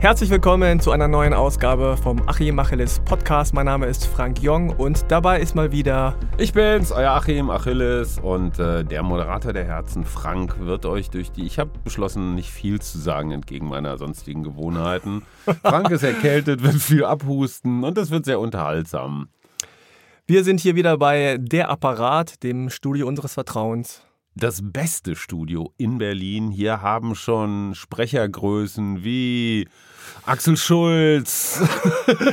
Herzlich willkommen zu einer neuen Ausgabe vom Achim Achilles Podcast. Mein Name ist Frank Jong und dabei ist mal wieder. Ich bin's, euer Achim Achilles und äh, der Moderator der Herzen, Frank, wird euch durch die. Ich habe beschlossen, nicht viel zu sagen entgegen meiner sonstigen Gewohnheiten. Frank ist erkältet, wird viel abhusten und es wird sehr unterhaltsam. Wir sind hier wieder bei Der Apparat, dem Studio unseres Vertrauens das beste Studio in Berlin. Hier haben schon Sprechergrößen wie Axel Schulz.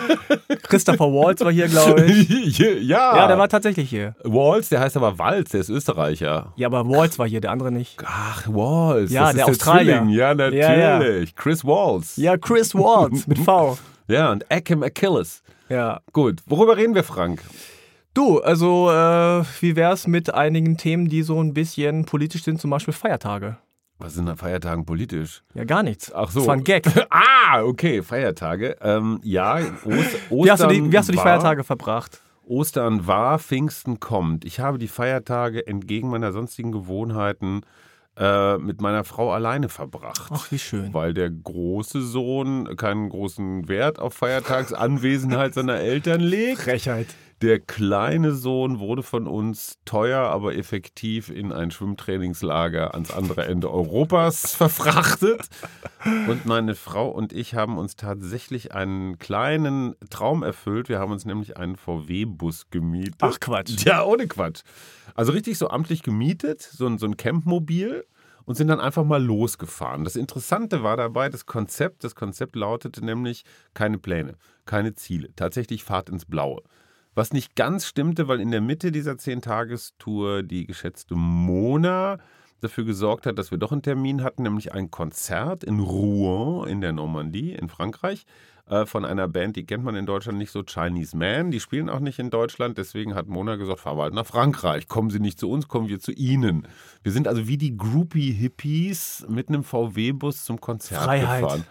Christopher Waltz war hier, glaube ich. ja. Ja, der war tatsächlich hier. Waltz, der heißt aber Waltz, der ist Österreicher. Ja, aber Waltz war hier, der andere nicht. Ach, Waltz. Ja, der Australier. Der ja, natürlich. Ja, ja. Chris Waltz. Ja, Chris Waltz mit V. Ja, und Akim Achilles. Ja. Gut, worüber reden wir, Frank? Du, also äh, wie wär's mit einigen Themen, die so ein bisschen politisch sind, zum Beispiel Feiertage? Was sind an Feiertagen politisch? Ja, gar nichts. Ach so. Das war ein Gag. ah, okay, Feiertage. Ähm, ja, Ost Ostern. Wie hast, du die, wie hast du die Feiertage verbracht? Ostern war, Pfingsten kommt. Ich habe die Feiertage entgegen meiner sonstigen Gewohnheiten äh, mit meiner Frau alleine verbracht. Ach, wie schön. Weil der große Sohn keinen großen Wert auf Feiertagsanwesenheit seiner Eltern legt. Frechheit. Der kleine Sohn wurde von uns teuer, aber effektiv in ein Schwimmtrainingslager ans andere Ende Europas verfrachtet. Und meine Frau und ich haben uns tatsächlich einen kleinen Traum erfüllt. Wir haben uns nämlich einen VW-Bus gemietet. Ach Quatsch. Ja, ohne Quatsch. Also richtig so amtlich gemietet, so ein, so ein Campmobil und sind dann einfach mal losgefahren. Das Interessante war dabei das Konzept. Das Konzept lautete nämlich keine Pläne, keine Ziele. Tatsächlich Fahrt ins Blaue. Was nicht ganz stimmte, weil in der Mitte dieser Zehntagestour die geschätzte Mona dafür gesorgt hat, dass wir doch einen Termin hatten, nämlich ein Konzert in Rouen in der Normandie in Frankreich äh, von einer Band, die kennt man in Deutschland nicht so, Chinese Man. Die spielen auch nicht in Deutschland, deswegen hat Mona gesagt, wir halt nach Frankreich. Kommen Sie nicht zu uns, kommen wir zu Ihnen. Wir sind also wie die Groupie-Hippies mit einem VW-Bus zum Konzert Freiheit. gefahren.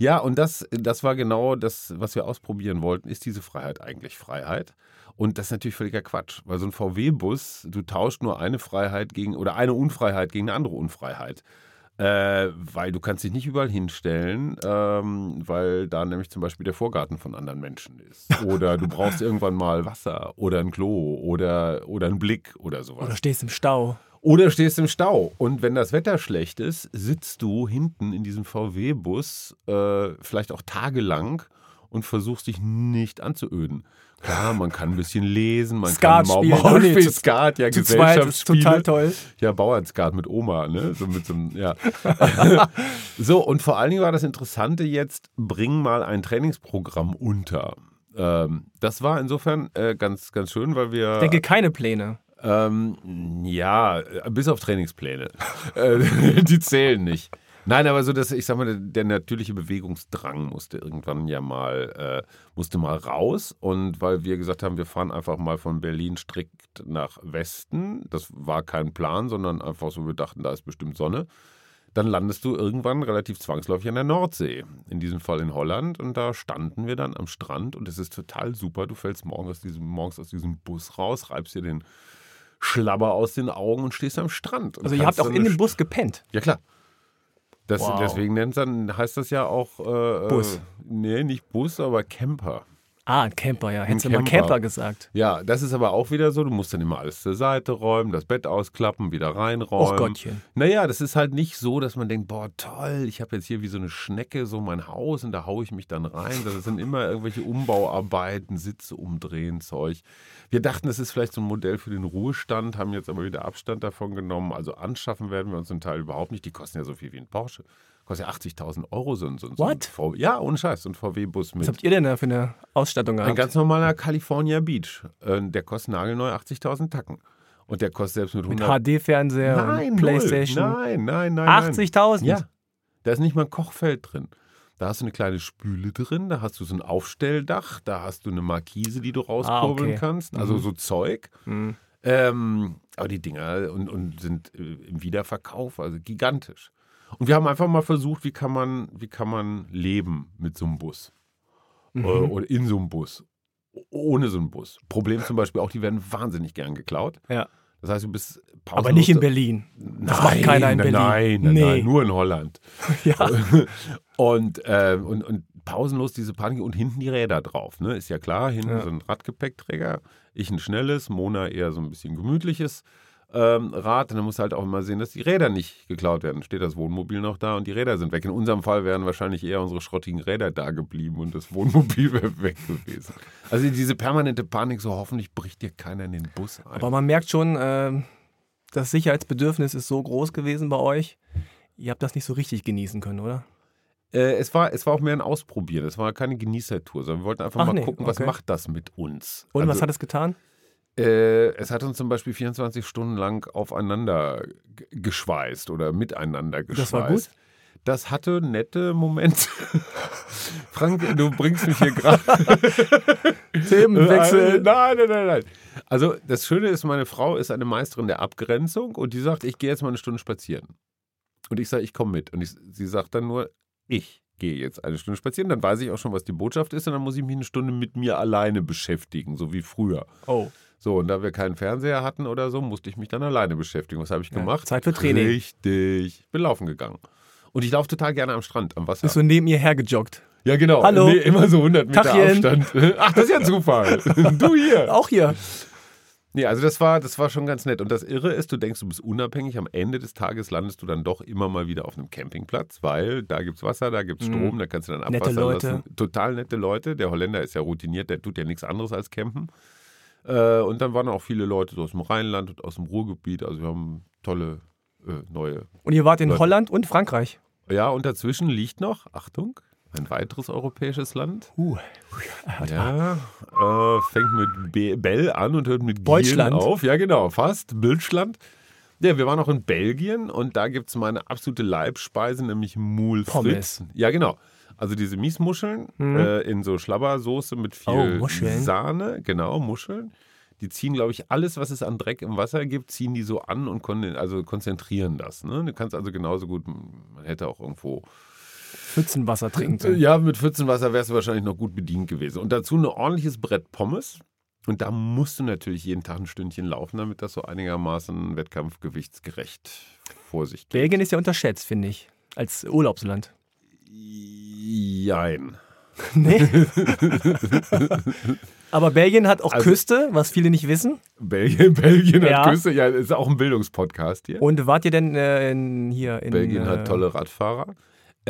Ja, und das, das war genau das, was wir ausprobieren wollten. Ist diese Freiheit eigentlich Freiheit? Und das ist natürlich völliger Quatsch, weil so ein VW-Bus, du tauscht nur eine Freiheit gegen oder eine Unfreiheit gegen eine andere Unfreiheit. Äh, weil du kannst dich nicht überall hinstellen, ähm, weil da nämlich zum Beispiel der Vorgarten von anderen Menschen ist. Oder du brauchst irgendwann mal Wasser oder ein Klo oder, oder einen Blick oder sowas. Oder stehst im Stau. Oder stehst im Stau. Und wenn das Wetter schlecht ist, sitzt du hinten in diesem VW-Bus äh, vielleicht auch tagelang und versuchst dich nicht anzuöden. Klar, man kann ein bisschen lesen, man Skat kann spielen. Maul Nee, zu- Skat, ja, Zu Gesellschaftsspiele. total toll. Ja, Bauernskat mit Oma, ne? So mit so einem, ja. so, und vor allen Dingen war das Interessante jetzt, bring mal ein Trainingsprogramm unter. Ähm, das war insofern äh, ganz, ganz schön, weil wir. Ich denke, keine Pläne. Ähm, ja, äh, bis auf Trainingspläne. Äh, Die zählen nicht. Nein, aber so, dass ich sag mal, der, der natürliche Bewegungsdrang musste irgendwann ja mal, äh, musste mal raus. Und weil wir gesagt haben, wir fahren einfach mal von Berlin strikt nach Westen, das war kein Plan, sondern einfach so, wir dachten, da ist bestimmt Sonne. Dann landest du irgendwann relativ zwangsläufig an der Nordsee. In diesem Fall in Holland. Und da standen wir dann am Strand und es ist total super. Du fällst morgens aus diesem, morgens aus diesem Bus raus, reibst dir den Schlabber aus den Augen und stehst am Strand. Also ihr habt auch in dem Bus gepennt. ja, klar. Das, Wow. Deswegen nennt dann, heißt das ja auch. Äh, Bus. Äh, nee, nicht Bus, aber Camper. Ah, ein Camper, ja. Hättest du mal Camper. Camper gesagt. Ja, das ist aber auch wieder so. Du musst dann immer alles zur Seite räumen, das Bett ausklappen, wieder reinräumen. Och Gottchen. Naja, das ist halt nicht so, dass man denkt, boah, toll, ich habe jetzt hier wie so eine Schnecke so mein Haus und da haue ich mich dann rein. Das sind immer irgendwelche Umbauarbeiten, Sitze umdrehen, Zeug. Wir dachten, das ist vielleicht so ein Modell für den Ruhestand, haben jetzt aber wieder Abstand davon genommen. Also anschaffen werden wir uns einen Teil überhaupt nicht. Die kosten ja so viel wie ein Porsche. Kostet ja 80.000 Euro so ein, so ein, so ein What? VW. Ja, ohne Scheiß, so ein VW-Bus Was mit. habt ihr denn da für eine Ausstattung Ein gehabt? ganz normaler California Beach. Äh, Der kostet nagelneu 80.000 Tacken. Und der kostet selbst mit Mit 100... HD-Fernseher Nein, und Playstation. Null. Nein, nein, nein. nein. 80.000? Ja. Da ist nicht mal ein Kochfeld drin. Da hast du eine kleine Spüle drin, da hast du so ein Aufstelldach, da hast du eine Markise, die du rauskurbeln okay. kannst. Also Mhm. so Zeug. Mhm. Ähm, aber die Dinger und, und sind äh, im Wiederverkauf, also gigantisch. Und wir haben einfach mal versucht, wie kann man, wie kann man leben mit so einem Bus. Mhm. Äh, oder in so einem Bus. Ohne so einen Bus. Problem zum Beispiel auch, die werden wahnsinnig gern geklaut. Ja. Das heißt, du bist Aber nicht in Berlin. Das macht keiner in nein, Berlin. Nein, nein, Nee. nein, nur in Holland. Ja. Und, äh, und, und pausenlos diese Panik und hinten die Räder drauf. Ne? Ist ja klar, hinten Ja. so ein Radgepäckträger. Ich ein schnelles, Mona eher so ein bisschen gemütliches ähm, Rad. Und dann musst du halt auch immer sehen, dass die Räder nicht geklaut werden. Steht das Wohnmobil noch da und die Räder sind weg. In unserem Fall wären wahrscheinlich eher unsere schrottigen Räder da geblieben und das Wohnmobil wäre weg gewesen. Also diese permanente Panik, so hoffentlich bricht dir keiner in den Bus ein. Aber man merkt schon, ähm, das Sicherheitsbedürfnis ist so groß gewesen bei euch. Ihr habt das nicht so richtig genießen können, oder? Äh, es, war, es war auch mehr ein Ausprobieren. Es war keine Genießertour, sondern wir wollten einfach Ach mal nee, gucken, was okay. macht das mit uns. Und was Also, hat es getan? Äh, es hat uns zum Beispiel 24 Stunden lang aufeinander geschweißt oder miteinander geschweißt. Das war gut? Das hatte nette Momente. Frank, du bringst mich hier gerade. Themenwechsel. Nein, nein, nein, nein. Also das Schöne ist, meine Frau ist eine Meisterin der Abgrenzung und die sagt, ich gehe jetzt mal eine Stunde spazieren. Und ich sage, ich komme mit. Und ich, sie sagt dann nur, ich gehe jetzt eine Stunde spazieren. Dann weiß ich auch schon, was die Botschaft ist und dann muss ich mich eine Stunde mit mir alleine beschäftigen, so wie früher. Oh, So, und da wir keinen Fernseher hatten oder so, musste ich mich dann alleine beschäftigen. Was habe ich Ja, gemacht? Zeit für Training. Richtig. Ich bin laufen gegangen. Und ich laufe total gerne am Strand, am Wasser. bist du neben ihr hergejoggt? ja, genau. Hallo. Nee, immer so 100 Meter Tachchen. Abstand. Ach, das ist ja Zufall. du hier. Auch hier. Nee, also das war, das war schon ganz nett. Und das Irre ist, du denkst, du bist unabhängig. Am Ende des Tages landest du dann doch immer mal wieder auf einem Campingplatz, weil da gibt es Wasser, da gibt es Strom, da kannst du dann Mhm. Nette Leute. lassen. Total nette Leute. Der Holländer ist ja routiniert, der tut ja nichts anderes als campen. Äh, und dann waren auch viele Leute so aus dem Rheinland und aus dem Ruhrgebiet. Also wir haben tolle äh, neue. Und ihr wart in Leute. Holland und Frankreich. Ja, und dazwischen liegt noch, Achtung, ein weiteres europäisches Land. Uh, Ja, äh, fängt mit B Bell an und hört mit Deutschland. Gielen auf. Ja, genau, fast. Deutschland. Ja, wir waren auch in Belgien und da gibt es meine absolute Leibspeise, nämlich Moule Pommes. Frites. Ja, genau. Also diese Miesmuscheln Mhm. äh, in so Schlabbersoße mit viel Oh. Sahne. Genau, Muscheln. Die ziehen, glaube ich, alles, was es an Dreck im Wasser gibt, ziehen die so an und kon also konzentrieren das. Ne? Du kannst also genauso gut, man hätte auch irgendwo Pfützenwasser trinken. ja, mit Pfützenwasser wärst du wahrscheinlich noch gut bedient gewesen. Und dazu ein ordentliches Brett Pommes. Und da musst du natürlich jeden Tag ein Stündchen laufen, damit das so einigermaßen wettkampfgewichtsgerecht vor sich geht. Belgien ist ja unterschätzt, finde ich, als Urlaubsland. Jein. Nee. Aber Belgien hat auch Also- Küste, was viele nicht wissen. Belgien, Belgien Ja. hat Küste. Ja, ist auch ein Bildungspodcast hier. Und wart ihr denn äh, in, hier in Belgien äh, hat tolle Radfahrer.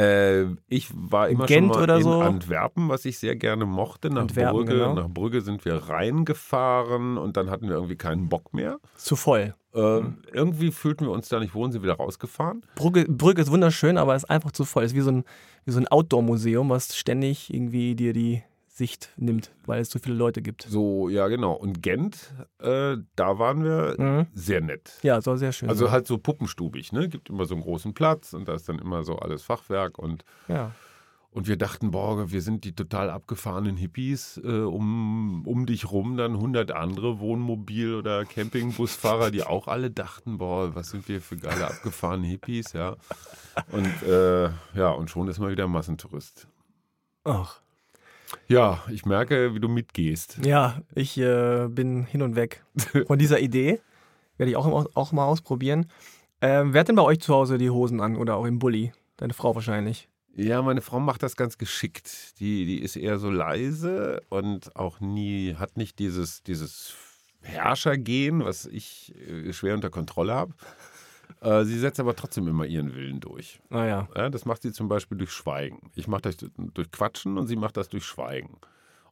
Äh, ich war immer Gent schon mal oder in so? Antwerpen, was ich sehr gerne mochte. Nach Antwerpen, Brügge, genau. nach Brügge sind wir reingefahren und dann hatten wir irgendwie keinen Bock mehr. zu voll? Ähm, Irgendwie fühlten wir uns da nicht wohl und sind wieder rausgefahren. Brügge, Brügge ist wunderschön, aber ist einfach zu voll. Ist wie so ein, wie so ein Outdoor-Museum, was ständig irgendwie dir die Sicht nimmt, weil es zu viele Leute gibt. So, ja, genau. Und Gent, äh, da waren wir Mhm. sehr nett. Ja, soll sehr schön Also sein. halt so puppenstubig, ne? Gibt immer so einen großen Platz und da ist dann immer so alles Fachwerk und, Ja. und wir dachten, boah, wir sind die total abgefahrenen Hippies, äh, um, um dich rum dann 100 andere Wohnmobil- oder Campingbusfahrer, die auch alle dachten, boah, was sind wir für geile abgefahrene Hippies, ja. Und äh, ja, und schon ist mal wieder Massentourist. Ach. Ja, ich merke, wie du mitgehst. Ja, ich äh, bin hin und weg von dieser Idee. Werde ich auch, auch mal ausprobieren. Ähm, wer hat denn bei euch zu Hause die Hosen an oder auch im Bulli? Deine Frau wahrscheinlich. Ja, meine Frau macht das ganz geschickt. Die, die ist eher so leise und auch nie, hat nicht dieses, dieses Herrschergehen, was ich äh, schwer unter Kontrolle habe. Äh, sie setzt aber trotzdem immer ihren Willen durch. Naja. Ja, das macht sie zum Beispiel durch Schweigen. Ich mache das durch Quatschen und sie macht das durch Schweigen.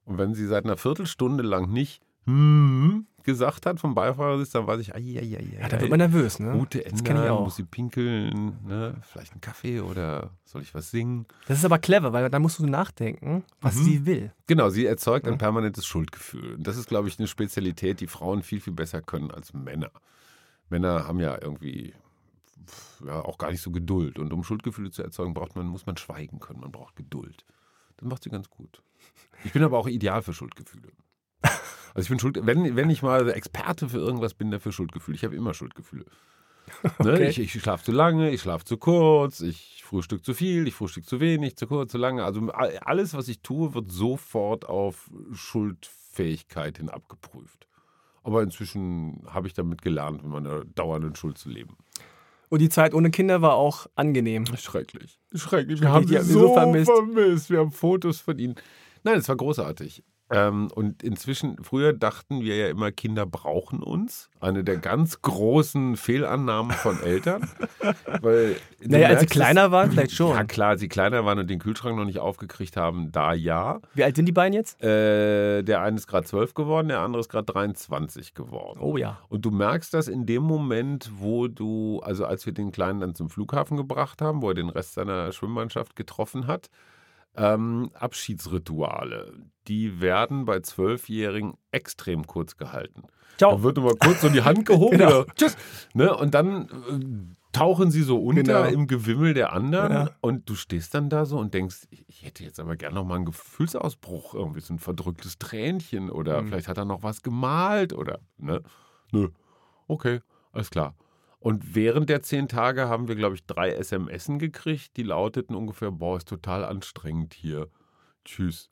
Und wenn sie seit einer Viertelstunde lang nicht hm gesagt hat vom Beifahrersitz, dann weiß ich, ai, ai, ai, Ja, da wird man nervös, ne? Route Das kenne ich auch. muss sie pinkeln, ne? vielleicht einen Kaffee oder soll ich was singen? Das ist aber clever, weil da musst du nachdenken, was Mhm. sie will. Genau, sie erzeugt ein permanentes Schuldgefühl. Und das ist, glaube ich, eine Spezialität, die Frauen viel, viel besser können als Männer. Männer haben ja irgendwie ja, auch gar nicht so Geduld. Und um Schuldgefühle zu erzeugen, braucht man, muss man schweigen können. Man braucht Geduld. Das macht sie ganz gut. Ich bin aber auch ideal für Schuldgefühle. Also ich bin schuld, wenn, wenn ich mal Experte für irgendwas bin, dafür Schuldgefühle. Ich habe immer Schuldgefühle. Ne? Okay. Ich, ich schlafe zu lange, ich schlafe zu kurz, ich frühstück zu viel, ich frühstück zu wenig, zu kurz, zu lange. Also all- alles, was ich tue, wird sofort auf Schuldfähigkeit hin abgeprüft. Aber inzwischen habe ich damit gelernt, mit meiner dauernden Schuld zu leben. Und die Zeit ohne Kinder war auch angenehm. Schrecklich. Schrecklich. Wir haben die so so vermisst. vermisst. Wir haben Fotos von ihnen. Nein, es war großartig. Ähm, und inzwischen, früher dachten wir ja immer, Kinder brauchen uns. Eine der ganz großen Fehlannahmen von Eltern. Weil Naja, als sie kleiner waren, vielleicht schon. Ja, klar, als sie kleiner waren und den Kühlschrank noch nicht aufgekriegt haben, da ja. Wie alt sind die beiden jetzt? Äh, der eine ist gerade 12 geworden, der andere ist gerade 23 geworden. Oh ja. Und du merkst das in dem Moment, wo du, also als wir den Kleinen dann zum Flughafen gebracht haben, wo er den Rest seiner Schwimmmannschaft getroffen hat, ähm, Abschiedsrituale, die werden bei Zwölfjährigen extrem kurz gehalten. Ciao. Da wird nur mal kurz so die Hand gehoben Genau. tschüss. Ne? Und dann äh, tauchen sie so unter Genau. im Gewimmel der anderen Ja. und du stehst dann da so und denkst, ich hätte jetzt aber gerne noch mal einen Gefühlsausbruch, irgendwie so ein verdrücktes Tränchen oder Mhm. vielleicht hat er noch was gemalt oder, ne? Nö. Okay, alles klar. Und während der zehn Tage haben wir, glaube ich, drei SMSen gekriegt, die lauteten ungefähr, boah, ist total anstrengend hier. Tschüss.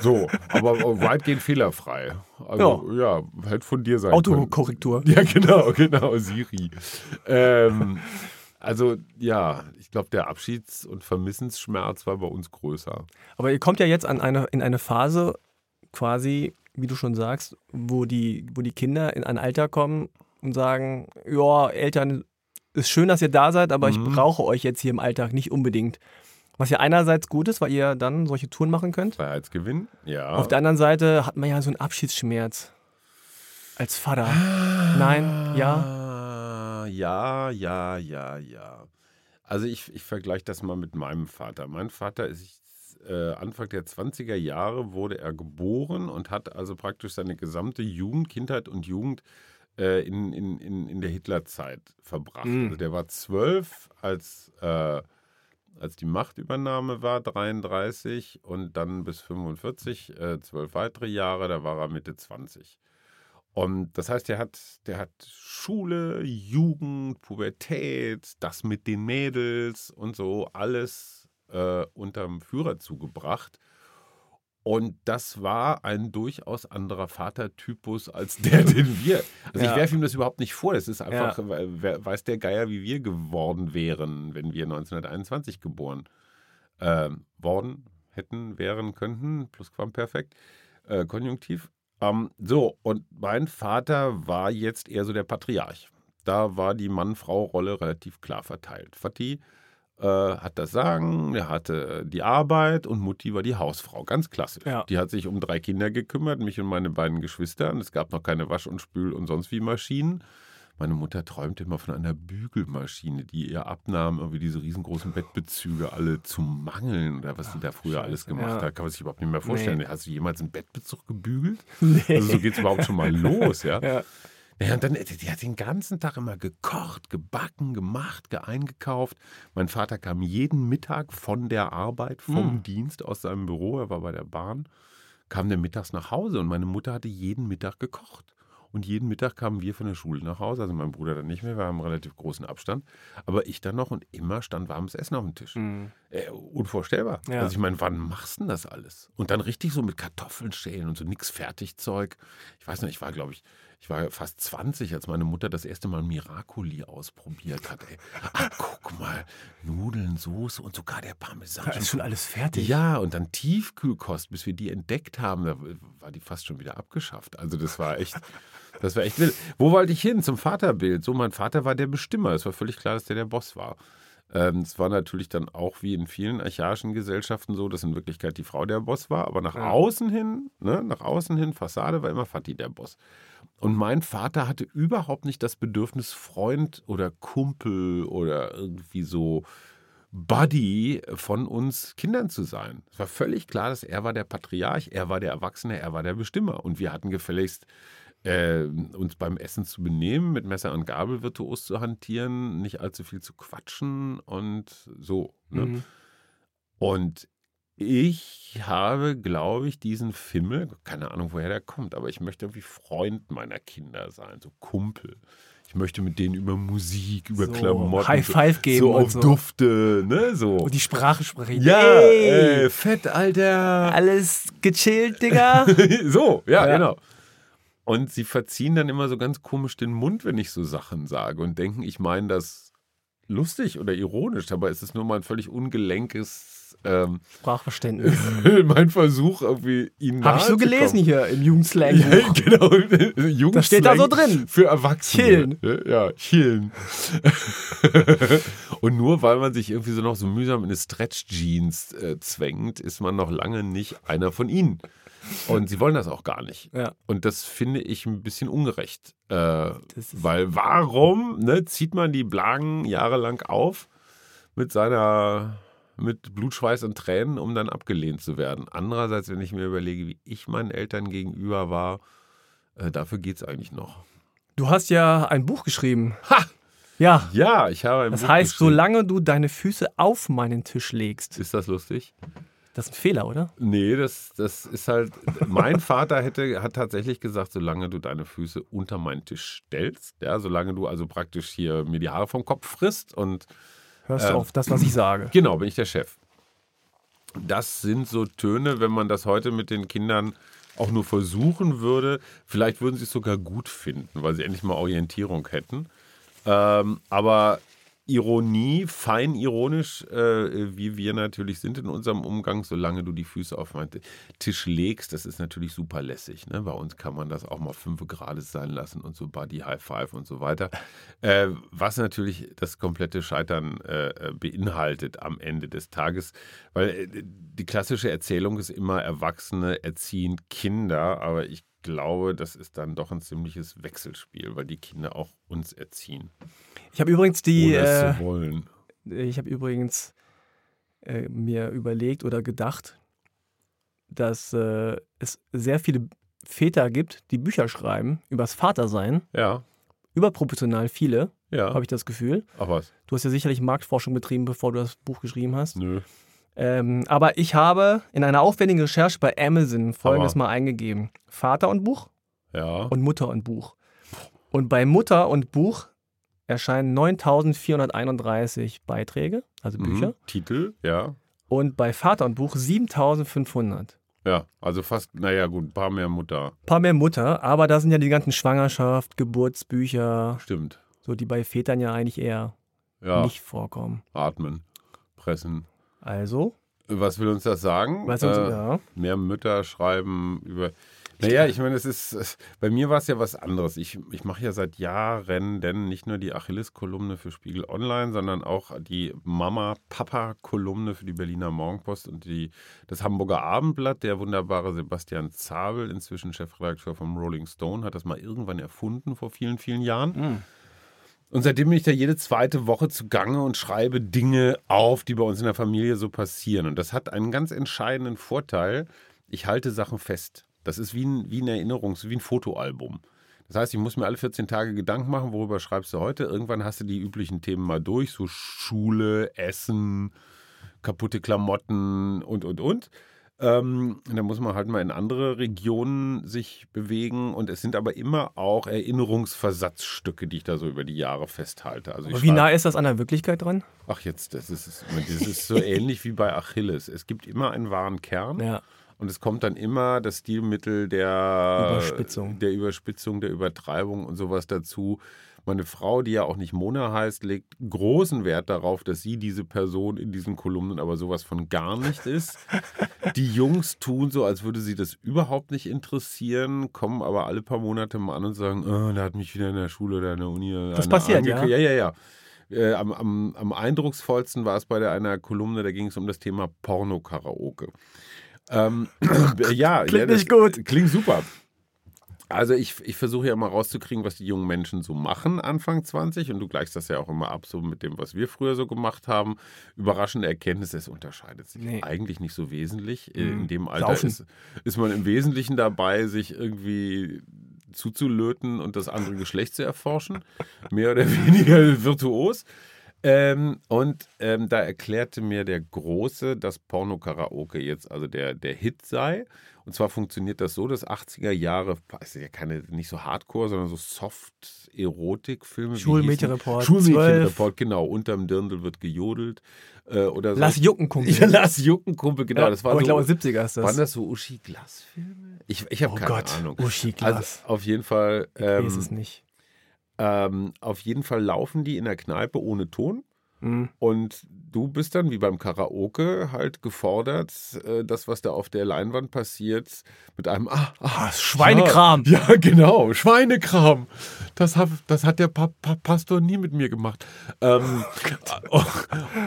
So, aber weitgehend fehlerfrei. Also, ja, hätte von dir sein können. Autokorrektur. Ja, genau, genau, Siri. ähm, also, ja, ich glaube, der Abschieds- und Vermissensschmerz war bei uns größer. Aber ihr kommt ja jetzt an eine, in eine Phase, quasi, wie du schon sagst, wo die, wo die Kinder in ein Alter kommen und sagen, ja, Eltern, ist schön, dass ihr da seid, aber ich Mhm. brauche euch jetzt hier im Alltag nicht unbedingt. Was ja einerseits gut ist, weil ihr dann solche Touren machen könnt. Freiheitsgewinn, ja. Auf der anderen Seite hat man ja so einen Abschiedsschmerz. Als Vater. Nein, ja. Ah, Ja, ja, ja, ja. Also ich, ich vergleiche das mal mit meinem Vater. Mein Vater ist äh, Anfang der 20er Jahre wurde er geboren und hat also praktisch seine gesamte Jugend, Kindheit und Jugend äh, in, in, in, in der Hitlerzeit verbracht. Mhm. Also der war zwölf, als, äh, als die Machtübernahme war, 33 und dann bis 45, äh, zwölf weitere Jahre, da war er Mitte 20. Und das heißt, der hat, der hat Schule, Jugend, Pubertät, das mit den Mädels und so alles äh, unterm Führer zugebracht. Und das war ein durchaus anderer Vatertypus als der, den wir. Also Ja. ich werfe ihm das überhaupt nicht vor. Das ist einfach, Ja. weiß der Geier, wie wir geworden wären, wenn wir 1921 geboren ähm, worden hätten, wären, könnten, Plusquamperfekt, äh, Konjunktiv. Ähm, so, und mein Vater war jetzt eher so der Patriarch. Da war die Mann-Frau-Rolle relativ klar verteilt. Vati äh, hat das Sagen, er hatte die Arbeit und Mutti war die Hausfrau. Ganz klassisch. Ja. Die hat sich um drei Kinder gekümmert, mich und meine beiden Geschwister. Und es gab noch keine Wasch- und Spül- und sonst wie Maschinen. Meine Mutter träumte immer von einer Bügelmaschine, die ihr abnahm, irgendwie diese riesengroßen Bettbezüge alle zu mangeln oder was die da früher alles Scheiße, gemacht ja. hat. Kann man sich überhaupt nicht mehr vorstellen. Nee. Hast du jemals einen Bettbezug gebügelt? Nee. Also so geht es überhaupt schon mal los, ja. Ja. Ja, und dann, die hat den ganzen Tag immer gekocht, gebacken, gemacht, ge- eingekauft. Mein Vater kam jeden Mittag von der Arbeit, vom Mm. Dienst aus seinem Büro, er war bei der Bahn, kam der mittags nach Hause und meine Mutter hatte jeden Mittag gekocht. Und jeden Mittag kamen wir von der Schule nach Hause, also mein Bruder dann nicht mehr, wir haben einen relativ großen Abstand. Aber ich dann noch und immer stand warmes Essen auf dem Tisch. Mhm. Äh, unvorstellbar. Ja. Also ich meine, wann machst du denn das alles? Und dann richtig so mit Kartoffeln schälen und so nix Fertigzeug. Ich weiß nicht, ich war, glaube ich, ich war fast 20, als meine Mutter das erste Mal Miracoli ausprobiert hat. Ey. Ach, guck mal, Nudeln, Soße und sogar der Parmesan. Da ist schon alles fertig. Ja, und dann Tiefkühlkost, bis wir die entdeckt haben, da war die fast schon wieder abgeschafft. Also das war echt, das war echt wild. Wo wollte ich hin? Zum Vaterbild. So, mein Vater war der Bestimmer. Es war völlig klar, dass der der Boss war. Ähm, Es war natürlich dann auch wie in vielen archaischen Gesellschaften so, dass in Wirklichkeit die Frau der Boss war, aber nach Ja. außen hin, ne, nach außen hin, Fassade war immer Fatih der Boss. Und mein Vater hatte überhaupt nicht das Bedürfnis, Freund oder Kumpel oder irgendwie so Buddy von uns Kindern zu sein. Es war völlig klar, dass er war der Patriarch, er war der Erwachsene, er war der Bestimmer. Und wir hatten gefälligst äh, uns beim Essen zu benehmen, mit Messer und Gabel virtuos zu hantieren, nicht allzu viel zu quatschen und so. Ne? Mhm. Und ich habe, glaube ich, diesen Fimmel, keine Ahnung, woher der kommt, aber ich möchte irgendwie Freund meiner Kinder sein, so Kumpel. Ich möchte mit denen über Musik, über So, Klamotten, High Five geben so und auf so. Dufte, ne, so. Und die Sprache sprechen. ja, äh, fett, Alter. alles gechillt, Digga. so, ja, Ja. genau. Und sie verziehen dann immer so ganz komisch den Mund, wenn ich so Sachen sage und denken, ich meine das lustig oder ironisch, ist es nur mal ein völlig ungelenkes ähm, Sprachverständnis. mein Versuch, irgendwie ihn Habe ich so gelesen hier im Jugendslang. Ja, genau. Jugendslang Das steht da so drin. Für Erwachsene. Chillen. Ja, chillen. Und nur weil man sich irgendwie so noch so mühsam in eine Stretch-Jeans äh, zwängt, ist man noch lange nicht einer von ihnen. Und sie wollen das auch gar nicht. Ja. Und das finde ich ein bisschen ungerecht. Äh, weil warum ne, zieht man die Blagen jahrelang auf mit seiner mit Blut, Schweiß und Tränen, um dann abgelehnt zu werden. Andererseits, wenn ich mir überlege, wie ich meinen Eltern gegenüber war, äh, dafür geht es eigentlich noch. Du hast ja ein Buch geschrieben. Ha! Ja. Ja, ich habe ein Das Buch heißt, geschrieben. solange du deine Füße auf meinen Tisch legst. Ist das lustig? Das ist ein Fehler, oder? Nee, das, das ist halt. Mein Vater hätte, hat tatsächlich gesagt, solange du deine Füße unter meinen Tisch stellst, ja, solange du also praktisch hier mir die Haare vom Kopf frisst und Hörst du Ähm. auf das, was ich sage? Genau, bin ich der Chef. Das sind so Töne, wenn man das heute mit den Kindern auch nur versuchen würde, vielleicht würden sie es sogar gut finden, weil sie endlich mal Orientierung hätten. Ähm, aber Ironie, fein ironisch, äh, wie wir natürlich sind in unserem Umgang, solange du die Füße auf meinen Tisch legst, das ist natürlich super lässig. Ne? Bei uns kann man das auch mal fünf Grad sein lassen und so Body High Five und so weiter. Äh, was natürlich das komplette Scheitern äh, beinhaltet am Ende des Tages, weil äh, die klassische Erzählung ist immer, Erwachsene erziehen Kinder, aber ich glaube, das ist dann doch ein ziemliches Wechselspiel, weil die Kinder auch uns erziehen. Ich habe übrigens die. Äh, zu wollen. ich habe übrigens äh, mir überlegt oder gedacht, dass äh, es sehr viele Väter gibt, die Bücher schreiben übers Vatersein. Ja, Überproportional viele, ja. habe ich das Gefühl. Ach was? Du hast ja sicherlich Marktforschung betrieben, bevor du das Buch geschrieben hast. Nö. Ähm, aber ich habe in einer aufwendigen Recherche bei Amazon folgendes Aber- mal eingegeben: Vater und Buch Ja. und Mutter und Buch. Und bei Mutter und Buch erscheinen 9431 Beiträge, also Bücher. Mhm. Titel, ja. Und bei Vater und Buch 7500. Ja, also fast, naja, gut, ein paar mehr Mutter. Paar mehr Mutter, aber da sind ja die ganzen Schwangerschaft, Geburtsbücher, Stimmt. so die bei Vätern ja eigentlich eher Ja, nicht vorkommen. atmen, pressen. Also, Was will uns das sagen? du, Äh, ja. Mehr Mütter schreiben über. Naja, ich meine, es ist, bei mir war es ja was anderes. Ich, ich mache ja seit Jahren denn nicht nur die Achilles-Kolumne für Spiegel Online, sondern auch die Mama-Papa-Kolumne für die Berliner Morgenpost und die, das Hamburger Abendblatt. Der wunderbare Sebastian Zabel, inzwischen Chefredakteur vom Rolling Stone, hat das mal irgendwann erfunden vor vielen, vielen Jahren. Mhm. Und seitdem bin ich da jede zweite Woche zugange und schreibe Dinge auf, die bei uns in der Familie so passieren. Und das hat einen ganz entscheidenden Vorteil. Ich halte Sachen fest. Das ist wie ein, wie ein Erinnerungs-, wie ein Fotoalbum. Das heißt, ich muss mir alle 14 Tage Gedanken machen, worüber schreibst du heute. Irgendwann hast du die üblichen Themen mal durch, so Schule, Essen, kaputte Klamotten und, und, und. Ähm, da muss man halt mal in andere Regionen sich bewegen. Und es sind aber immer auch Erinnerungsversatzstücke, die ich da so über die Jahre festhalte. Also Aber wie nah ist das an der Wirklichkeit dran? Ach, jetzt, das ist, das ist so ähnlich wie bei Achilles. Es gibt immer einen wahren Kern. Ja. Und es kommt dann immer das Stilmittel der Überspitzung. der Überspitzung, der Übertreibung und sowas dazu. Meine Frau, die ja auch nicht Mona heißt, legt großen Wert darauf, dass sie diese Person in diesen Kolumnen aber sowas von gar nicht ist. Die Jungs tun so, als würde sie das überhaupt nicht interessieren, kommen aber alle paar Monate mal an und sagen, oh, da hat mich wieder in der Schule oder in der Uni. Das einer passiert, ja? angekriegt. Ja, ja, ja. Äh, am, am, am eindrucksvollsten war es bei der, einer Kolumne, da ging es um das Thema Porno-Karaoke. Ähm, ja, Klingt ja, das- nicht gut. Klingt super. Also ich, ich versuche ja mal rauszukriegen, was die jungen Menschen so machen Anfang 20 und du gleichst das ja auch immer ab so mit dem, was wir früher so gemacht haben. Überraschende Erkenntnis, es unterscheidet sich Nee. eigentlich nicht so wesentlich. Äh, Mhm. In dem Alter ist, ist man im Wesentlichen dabei, sich irgendwie zuzulöten und das andere Geschlecht zu erforschen. Mehr oder weniger virtuos. Ähm, und ähm, da erklärte mir der Große, dass Porno-Karaoke jetzt also der, der Hit sei. Und zwar funktioniert das so, dass 80er Jahre, es sind ja keine, nicht so Hardcore, sondern so Soft-Erotik-Filme. Schulmädchenreport, hießen- 12. Schulmädchenreport, genau. Unterm Dirndl wird gejodelt. Äh, oder so. Lass jucken, Kumpel. Ja, Lass Jucken, Kumpel, genau. Ja, das war aber so, ich glaube, 70er ist das. Waren das so Uschi-Glas-Filme? Ich, ich habe oh keine Gott, Ahnung. Uschi Also Glas. auf jeden Fall. ich Ähm, weiß es nicht. Ähm, auf jeden Fall laufen die in der Kneipe ohne Ton. Mhm. Und du bist dann wie beim Karaoke halt gefordert, äh, das, was da auf der Leinwand passiert, mit einem ah, ah, Schweinekram. Ja, ja, genau, Schweinekram. Das, hab, das hat der pa pa Pastor nie mit mir gemacht. Ähm,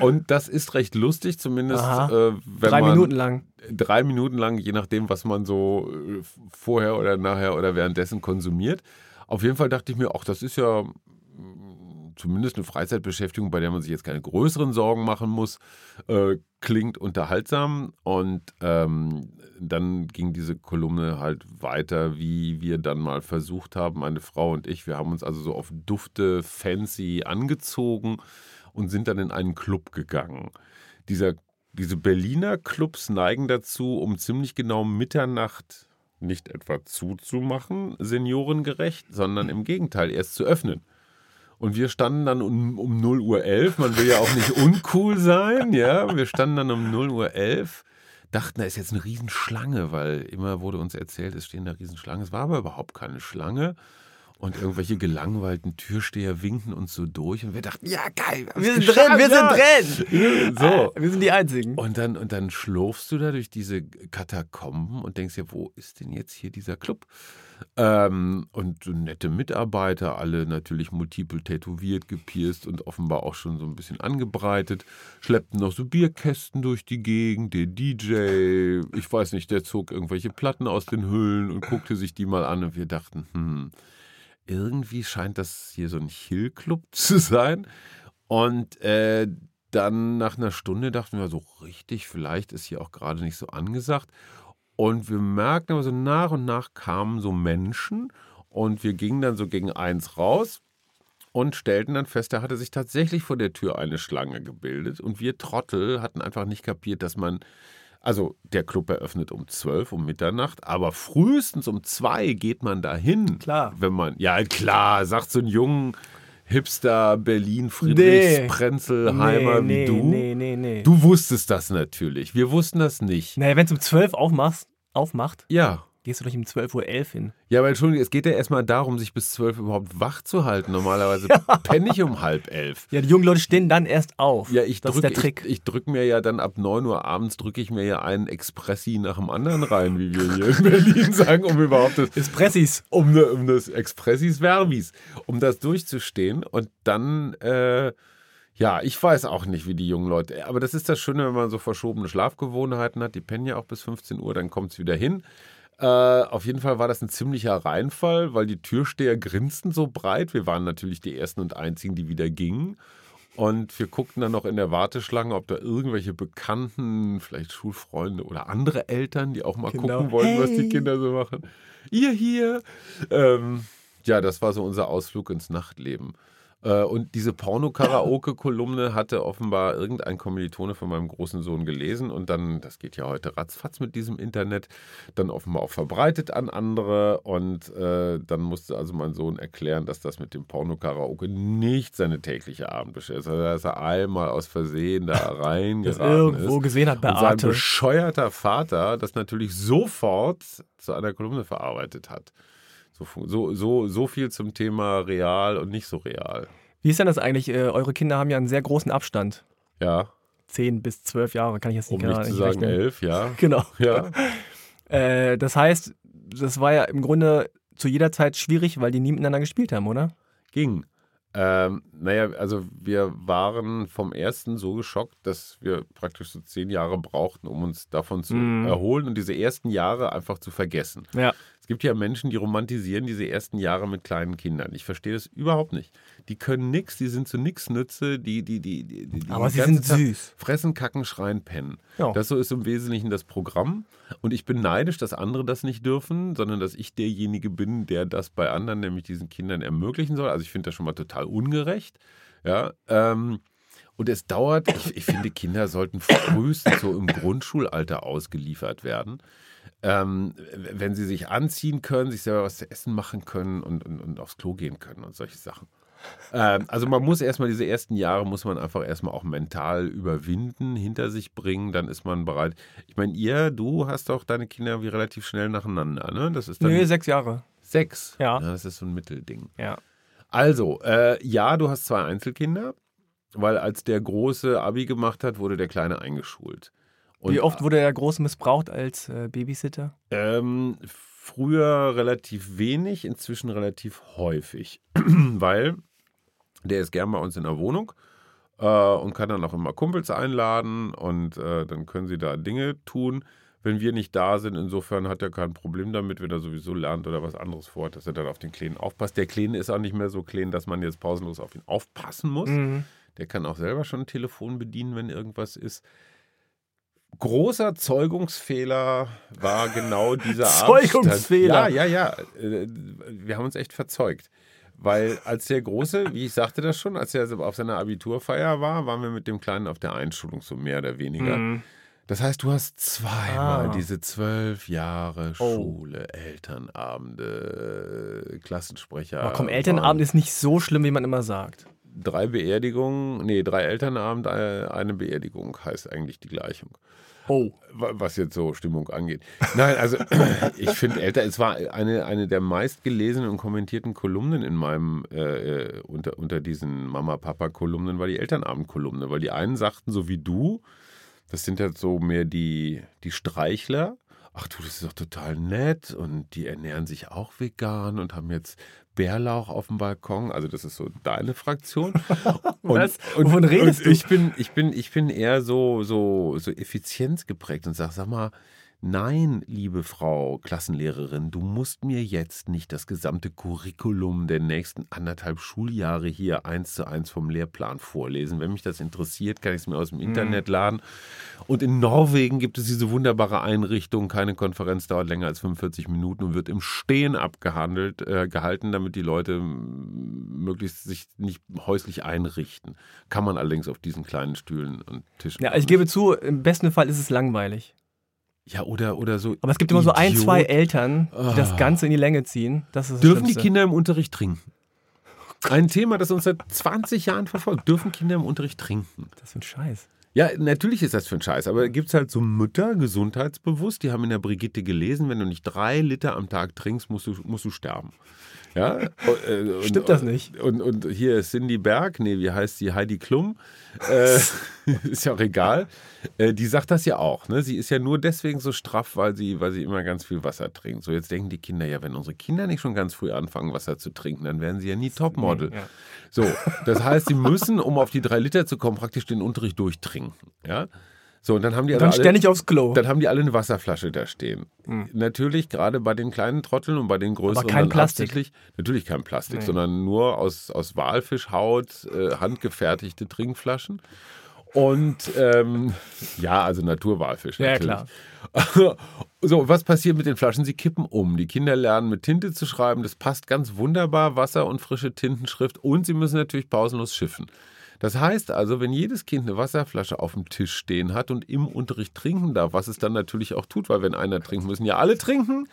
und das ist recht lustig, zumindest äh, wenn Drei man Minuten lang. drei Minuten lang, je nachdem, was man so äh, vorher oder nachher oder währenddessen konsumiert. Auf jeden Fall dachte ich mir, ach, das ist ja mm, zumindest eine Freizeitbeschäftigung, bei der man sich jetzt keine größeren Sorgen machen muss, äh, klingt unterhaltsam. Und ähm, dann ging diese Kolumne halt weiter, wie wir dann mal versucht haben, meine Frau und ich. Wir haben uns also so auf Dufte fancy angezogen und sind dann in einen Club gegangen. Dieser, diese Berliner Clubs neigen dazu, um ziemlich genau Mitternacht nicht etwa zuzumachen, seniorengerecht, sondern im Gegenteil, erst zu öffnen. Und wir standen dann um, um 0 Uhr 11, man will ja auch nicht uncool sein, ja, wir standen dann um 0 Uhr 11, dachten, da ist jetzt eine Riesenschlange, weil immer wurde uns erzählt, es stehen da Riesenschlangen, es war aber überhaupt keine Schlange. Und irgendwelche gelangweilten Türsteher winken uns so durch und wir dachten, ja geil, Wir sind drin, wir ja. sind drin. So. Ah, Wir sind die Einzigen. Und dann, und dann schlurfst du da durch diese Katakomben und denkst dir, wo ist denn jetzt hier dieser Club? Ähm, und so nette Mitarbeiter, alle natürlich multiple tätowiert, gepierst und offenbar auch schon so ein bisschen angebreitet, schleppten noch so Bierkästen durch die Gegend. Der DJ, ich weiß nicht, der zog irgendwelche Platten aus den Hüllen und guckte sich die mal an und wir dachten, hm, irgendwie scheint das hier so ein Chill-Club zu sein. Und äh, dann nach einer Stunde dachten wir so, richtig, vielleicht ist hier auch gerade nicht so angesagt. Und wir merkten aber so nach und nach kamen so Menschen und wir gingen dann so gegen eins raus und stellten dann fest, da hatte sich tatsächlich vor der Tür eine Schlange gebildet und wir Trottel hatten einfach nicht kapiert, dass man, also der Club eröffnet um 12, um Mitternacht, aber frühestens um 2 geht man dahin. Klar. Wenn man, ja klar, sagt so ein jungen Hipster Berlin, Nee. Friedrichs, Prenzelheimer nee, wie du. Nee, nee, nee. Du wusstest das natürlich. Wir wussten das nicht. Naja, wenn es um 12 aufmachst, aufmacht, Ja. Gehst du doch um 12.11 Uhr hin. Ja, aber Entschuldigung, es geht ja erstmal darum, sich bis zwölf überhaupt wach zu halten. Normalerweise penne ich um halb elf. Ja, die jungen Leute stehen dann erst auf. Ja, ich das drücke ist der Trick. ich, ich drück mir ja dann ab 9 Uhr abends drücke ich mir ja einen Expressi nach dem anderen rein, wie wir hier in Berlin sagen, um überhaupt das, Espressis. um, ne- um das Expressis Verbis, um das durchzustehen und dann, äh, ja, ich weiß auch nicht, wie die jungen Leute, aber das ist das Schöne, wenn man so verschobene Schlafgewohnheiten hat, die pennen ja auch bis 15 Uhr, dann kommt es wieder hin. Äh, auf jeden Fall war das ein ziemlicher Reinfall, weil die Türsteher grinsten so breit. Wir waren natürlich die Ersten und Einzigen, die wieder gingen. Und wir guckten dann noch in der Warteschlange, ob da irgendwelche Bekannten, vielleicht Schulfreunde oder andere Eltern, die auch mal Genau. gucken wollten, was die Hey. Kinder so machen. Ihr hier. Ähm, ja, das war so unser Ausflug ins Nachtleben. Äh, Und diese Porno-Karaoke-Kolumne hatte offenbar irgendein Kommilitone von meinem großen Sohn gelesen und dann, das geht ja heute ratzfatz mit diesem Internet, dann offenbar auch verbreitet an andere und äh, dann musste also mein Sohn erklären, dass das mit dem Porno-Karaoke nicht seine tägliche Abendbeschäftigung ist, also dass er einmal aus Versehen da Das reingeraten irgendwo ist. gesehen hat bei Und sein bescheuerter Vater das natürlich sofort zu einer Kolumne verarbeitet hat. So, so, so, so viel zum Thema real und nicht so real. Wie ist denn das eigentlich? Äh, eure Kinder haben ja einen sehr großen Abstand. Ja, 10 bis 12 Jahre, kann ich jetzt um nicht nicht genau zu nicht sagen rechnen. elf, ja. Genau. Ja, Äh, das heißt, das war ja im Grunde zu jeder Zeit schwierig, weil die nie miteinander gespielt haben, oder? ging. Ähm, naja, also wir waren vom ersten so geschockt, dass wir praktisch so zehn Jahre brauchten, um uns davon zu Mhm. erholen und diese ersten Jahre einfach zu vergessen. Ja. Es gibt ja Menschen, die romantisieren diese ersten Jahre mit kleinen Kindern. Ich verstehe das überhaupt nicht. Die können nichts, die sind zu nix Nütze, die, die, die, die, Aber sie sind süß. Fressen, kacken, schreien, pennen. Das so ist im Wesentlichen das Programm. Und ich bin neidisch, dass andere das nicht dürfen, sondern dass ich derjenige bin, der das bei anderen, nämlich diesen Kindern, ermöglichen soll. Also ich finde das schon mal total ungerecht. Ja. Ähm, und es dauert, ich, ich finde, Kinder sollten frühestens so im Grundschulalter ausgeliefert werden. Ähm, wenn sie sich anziehen können, sich selber was zu essen machen können und, und, und aufs Klo gehen können und solche Sachen. Ähm, also man muss erstmal diese ersten Jahre, muss man einfach erstmal auch mental überwinden, hinter sich bringen, dann ist man bereit. Ich meine, ihr, du hast auch deine Kinder wie relativ schnell nacheinander, ne? Das ist dann Nö, sechs Jahre. sechs. Ja. Das ist so ein Mittelding. Ja. Also, äh, ja, du hast zwei Einzelkinder. weil als der Große Abi gemacht hat, wurde der Kleine eingeschult. Und, Wie oft wurde der Große missbraucht als äh, Babysitter? Ähm, früher relativ wenig, inzwischen relativ häufig, weil der ist gern bei uns in der Wohnung äh, und kann dann auch immer Kumpels einladen und äh, dann können sie da Dinge tun. Wenn wir nicht da sind, insofern hat er kein Problem damit, wenn er sowieso lernt oder was anderes vorhat, dass er dann auf den Kleinen aufpasst. Der Kleine ist auch nicht mehr so klein, dass man jetzt pausenlos auf ihn aufpassen muss. Mhm. Der kann auch selber schon ein Telefon bedienen, wenn irgendwas ist. Großer Zeugungsfehler war genau dieser Zeugungsfehler? Ja, ja, ja. Äh, Wir haben uns echt verzeugt. Weil als der Große, wie ich sagte das schon, als er auf seiner Abiturfeier war, waren wir mit dem Kleinen auf der Einschulung, so mehr oder weniger. Mhm. Das heißt, du hast zweimal Ah. diese zwölf Jahre Oh. Schule, Elternabende, äh, Klassensprecher. Aber komm, Elternabend ist nicht so schlimm, wie man immer sagt. Drei Beerdigungen, nee, drei Elternabend, äh, eine Beerdigung heißt eigentlich die Gleichung. Oh. Wa- Was jetzt so Stimmung angeht. Nein, also ich finde älter, es war eine, eine der meistgelesenen und kommentierten Kolumnen in meinem, äh, äh, unter, unter diesen Mama-Papa-Kolumnen war die Elternabend-Kolumne, weil die einen sagten, so wie du, das sind halt so mehr die, die Streichler. Ach du, das ist doch total nett und die ernähren sich auch vegan und haben jetzt Bärlauch auf dem Balkon. Also das ist so deine Fraktion. Und, Was? Wovon redest und du? Ich bin, ich bin, ich bin eher so, so, so effizienzgeprägt und sage, sag mal, nein, liebe Frau Klassenlehrerin, du musst mir jetzt nicht das gesamte Curriculum der nächsten anderthalb Schuljahre hier eins zu eins vom Lehrplan vorlesen. Wenn mich das interessiert, kann ich es mir aus dem Internet laden. Und in Norwegen gibt es diese wunderbare Einrichtung. Keine Konferenz dauert länger als 45 Minuten und wird im Stehen abgehandelt, äh, gehalten, damit die Leute möglichst sich nicht häuslich einrichten. Kann man allerdings auf diesen kleinen Stühlen und Tischen. Ja, ich gebe zu, im besten Fall ist es langweilig. Ja, oder, oder so. Aber es gibt immer so ein, zwei Idiot. Eltern, die das Ah. Ganze in die Länge ziehen. Das ist das Dürfen die Schlimmste. Kinder im Unterricht trinken? Ein Thema, das uns seit 20 Jahren verfolgt. Dürfen Kinder im Unterricht trinken? Das ist ein Scheiß. Ja, natürlich ist das für ein Scheiß, aber gibt es halt so Mütter, gesundheitsbewusst, die haben in der Brigitte gelesen, wenn du nicht drei Liter am Tag trinkst, musst du, musst du sterben. Ja? Und, äh, und- Stimmt das nicht? Und, und hier ist Cindy Berg, nee, wie heißt sie? Heidi Klum. Äh, ist ja auch egal. Äh, die sagt das ja auch. Ne? Sie ist ja nur deswegen so straff, weil sie, weil sie immer ganz viel Wasser trinkt. So, jetzt denken die Kinder, ja, wenn unsere Kinder nicht schon ganz früh anfangen, Wasser zu trinken, dann werden sie ja nie Topmodel. Ja. So, das heißt, sie müssen, um auf die drei Liter zu kommen, praktisch den Unterricht durchtrinken. Ja? So, und dann haben die Dann alle, ständig aufs Klo. dann haben die alle eine Wasserflasche da stehen. Natürlich, gerade bei den kleinen Trotteln und bei den größeren. kein dann Plastik. Natürlich kein Plastik, Nee. sondern nur aus, aus Walfischhaut äh, handgefertigte Trinkflaschen. Und ähm, ja, also Naturwalfisch. Ja, natürlich. So, was passiert mit den Flaschen? Sie kippen um. Die Kinder lernen mit Tinte zu schreiben. Das passt ganz wunderbar. Wasser und frische Tintenschrift. Und sie müssen natürlich pausenlos schiffen. Das heißt also, wenn jedes Kind eine Wasserflasche auf dem Tisch stehen hat und im Unterricht trinken darf, was es dann natürlich auch tut, weil wenn einer trinkt, müssen ja alle trinken,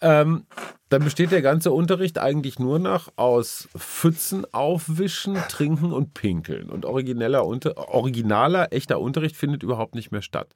ähm, dann besteht der ganze Unterricht eigentlich nur noch aus Pfützen aufwischen, trinken und pinkeln. Und origineller, originaler, echter Unterricht findet überhaupt nicht mehr statt.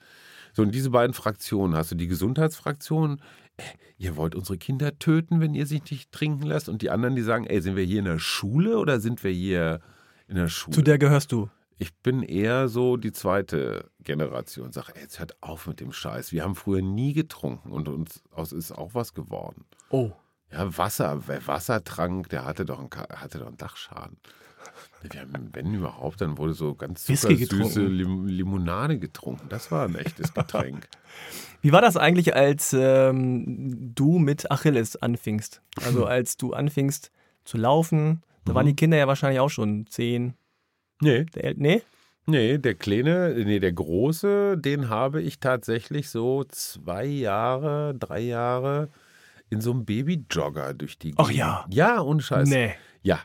So, und diese beiden Fraktionen, hast du die Gesundheitsfraktion, äh, ihr wollt unsere Kinder töten, wenn ihr sie nicht trinken lasst, und die anderen, die sagen, ey, sind wir hier in der Schule oder sind wir hier in der Schule? Zu der gehörst du. Ich bin eher so die zweite Generation. Sag, ey, jetzt hört auf mit dem Scheiß. Wir haben früher nie getrunken und uns aus ist auch was geworden. Oh. Ja, Wasser, wer Wasser trank, der hatte doch einen, hatte doch einen Dachschaden. Wir haben, wenn überhaupt, dann wurde so ganz Whisky süße. Lim Limonade getrunken. Das war ein echtes Getränk. Wie war das eigentlich, als ähm, du mit Achilles anfingst? Also als du anfingst zu laufen, da waren Mhm. die Kinder ja wahrscheinlich auch schon zehn. nee, Der nee? nee, der kleine, nee, der große, den habe ich tatsächlich so zwei Jahre, drei Jahre in so einem Babyjogger durch die Ach Gegend. ja. Ja, ohne Scheiß. Nee. Ja.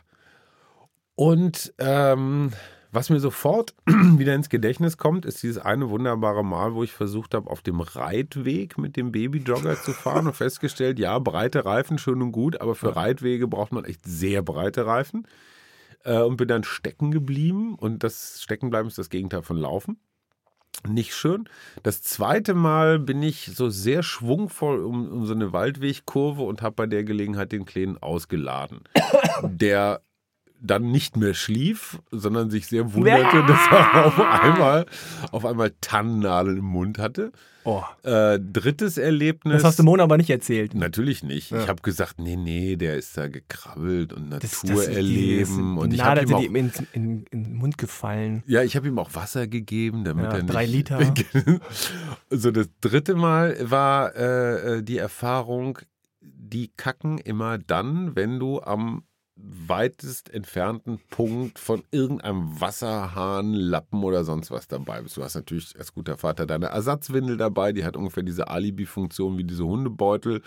Und ähm, was mir sofort wieder ins Gedächtnis kommt, ist dieses eine wunderbare Mal, wo ich versucht habe, auf dem Reitweg mit dem Babyjogger zu fahren und festgestellt, ja, breite Reifen, schön und gut, aber für Reitwege braucht man echt sehr breite Reifen. Äh, und bin dann stecken geblieben und das Steckenbleiben ist das Gegenteil von Laufen. Nicht schön. Das zweite Mal bin ich so sehr schwungvoll um, um so eine Waldwegkurve und habe bei der Gelegenheit den Kleinen ausgeladen. Der dann nicht mehr schlief, sondern sich sehr wunderte, dass er auf einmal, auf einmal Tannennadeln im Mund hatte. Oh. Äh, drittes Erlebnis. Das hast du Mona aber nicht erzählt. Natürlich nicht. Ja. Ich habe gesagt, nee, nee, der ist da gekrabbelt und Das- Natur das- die- erleben. das- und ich habe Nadel ihm auch, sind ihm in, in, in den Mund gefallen. ja, ich habe ihm auch Wasser gegeben, damit Ja, er nicht. drei Liter. so das dritte Mal war äh, äh, die Erfahrung, die kacken immer dann, wenn du am weitest entfernten Punkt von irgendeinem Wasserhahn, Lappen oder sonst was dabei bist. Du hast natürlich als guter Vater deine Ersatzwindel dabei, die hat ungefähr diese Alibi-Funktion wie diese Hundebeutel.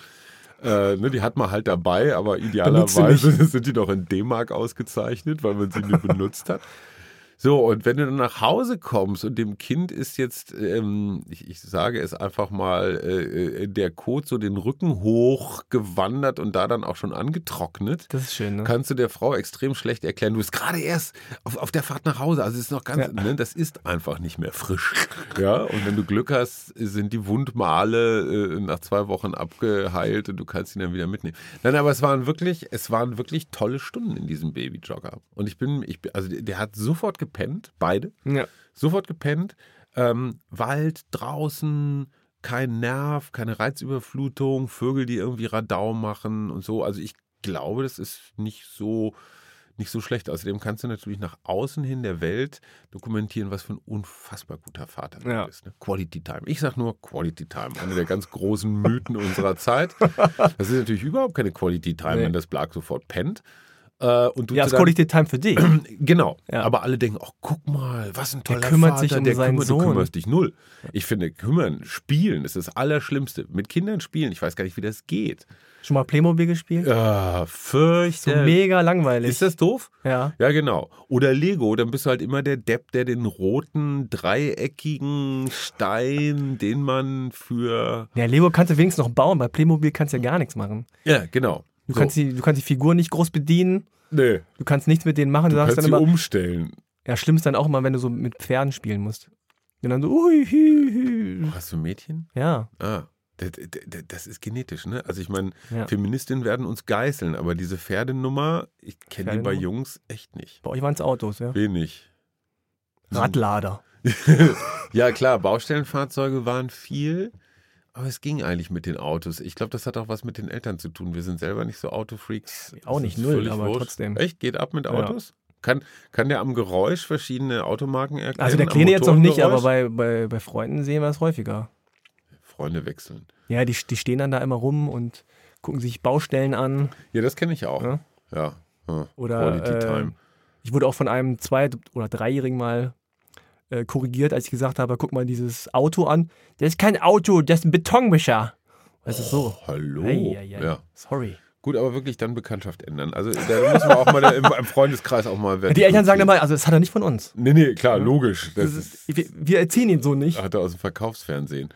Äh, ne, die hat man halt dabei, aber idealerweise sind die doch in D-Mark ausgezeichnet, weil man sie nie benutzt hat. So, und wenn du dann nach Hause kommst und dem Kind ist jetzt, ähm, ich, ich sage es einfach mal, äh, äh, der Kot so den Rücken hochgewandert und da dann auch schon angetrocknet, Das ist schön, ne? kannst du der Frau extrem schlecht erklären. Du bist gerade erst auf, auf der Fahrt nach Hause, also es ist noch ganz, Ja. ne, das ist einfach nicht mehr frisch. Ja, und wenn du Glück hast, sind die Wundmale äh, nach zwei Wochen abgeheilt und du kannst ihn dann wieder mitnehmen. Nein, aber es waren wirklich, es waren wirklich tolle Stunden in diesem Babyjogger. Und ich bin, ich bin, also der, der hat sofort gepennt, beide, Ja. sofort gepennt. Ähm, Wald draußen, kein Nerv, keine Reizüberflutung, Vögel, die irgendwie Radau machen und so. Also ich glaube, das ist nicht so nicht so schlecht. Außerdem kannst du natürlich nach außen hin der Welt dokumentieren, was für ein unfassbar guter Vater du Ja. bist. Ne? Quality Time. Ich sag nur Quality Time. Einer der ganz großen Mythen unserer Zeit. Das ist natürlich überhaupt keine Quality Time, Nee. wenn das Blag sofort pennt. Äh, und du Ja, deinem- Quality Time für dich. Genau. Ja. Aber alle denken, oh, guck mal, was ein toller kümmert Vater, sich um der seinen kümmert, Sohn. Du kümmerst dich null. Ich finde, kümmern, spielen ist das Allerschlimmste. Mit Kindern spielen, ich weiß gar nicht, wie das geht. Schon mal Playmobil gespielt? Ja, So fürchterlich. mega langweilig. Ist das doof? ja. Ja, genau. Oder Lego, dann bist du halt immer der Depp, der den roten, dreieckigen Stein, den man für. Ja, Lego kannst du wenigstens noch bauen, bei Playmobil kannst du ja gar nichts machen. Ja, genau. Du, So. kannst die, du kannst die Figur nicht groß bedienen, nee, du kannst nichts mit denen machen. Du, du kannst dann sie immer, umstellen. ja, schlimm ist dann auch immer, wenn du so mit Pferden spielen musst. Und dann so, ui, hü, hü. Hast du ein Mädchen? Ja, Ah. Das, das- das ist genetisch, ne? Also ich meine, ja. Feministinnen werden uns geißeln, aber diese Pferdenummer, ich kenne die bei? Jungs echt nicht. Bei euch waren es Autos, ja. Wenig. Radlader. Ja, klar, Baustellenfahrzeuge waren viel, aber es ging eigentlich mit den Autos. Ich glaube, das hat auch was mit den Eltern zu tun. Wir sind selber nicht so Autofreaks. Auch Das nicht null, aber wurscht. trotzdem. Echt? Geht ab mit Ja. Autos? Kann, kann der am Geräusch verschiedene Automarken erkennen? Also der Kleine jetzt noch nicht, aber bei, bei, bei Freunden sehen wir es häufiger. Freunde wechseln. Ja, die, die stehen dann da immer rum und gucken sich Baustellen an. Ja, das kenne ich auch. Ja. Ja. ja. Oder Quality äh, Time. ich wurde auch von einem Zwei- oder Dreijährigen mal äh, korrigiert, als ich gesagt habe, guck mal dieses Auto an. Das ist kein Auto, das ist ein Betonmischer. Das ist so. Hallo. Ei, ei, ei. Ja. Sorry. Gut, aber wirklich dann Bekanntschaft ändern. Also da muss man auch mal im, im Freundeskreis auch mal Die Eltern sagen immer, also das hat er nicht von uns. Nee, nee, klar, logisch. Das, ist, wir, wir erziehen ihn so nicht. hat er aus dem Verkaufsfernsehen.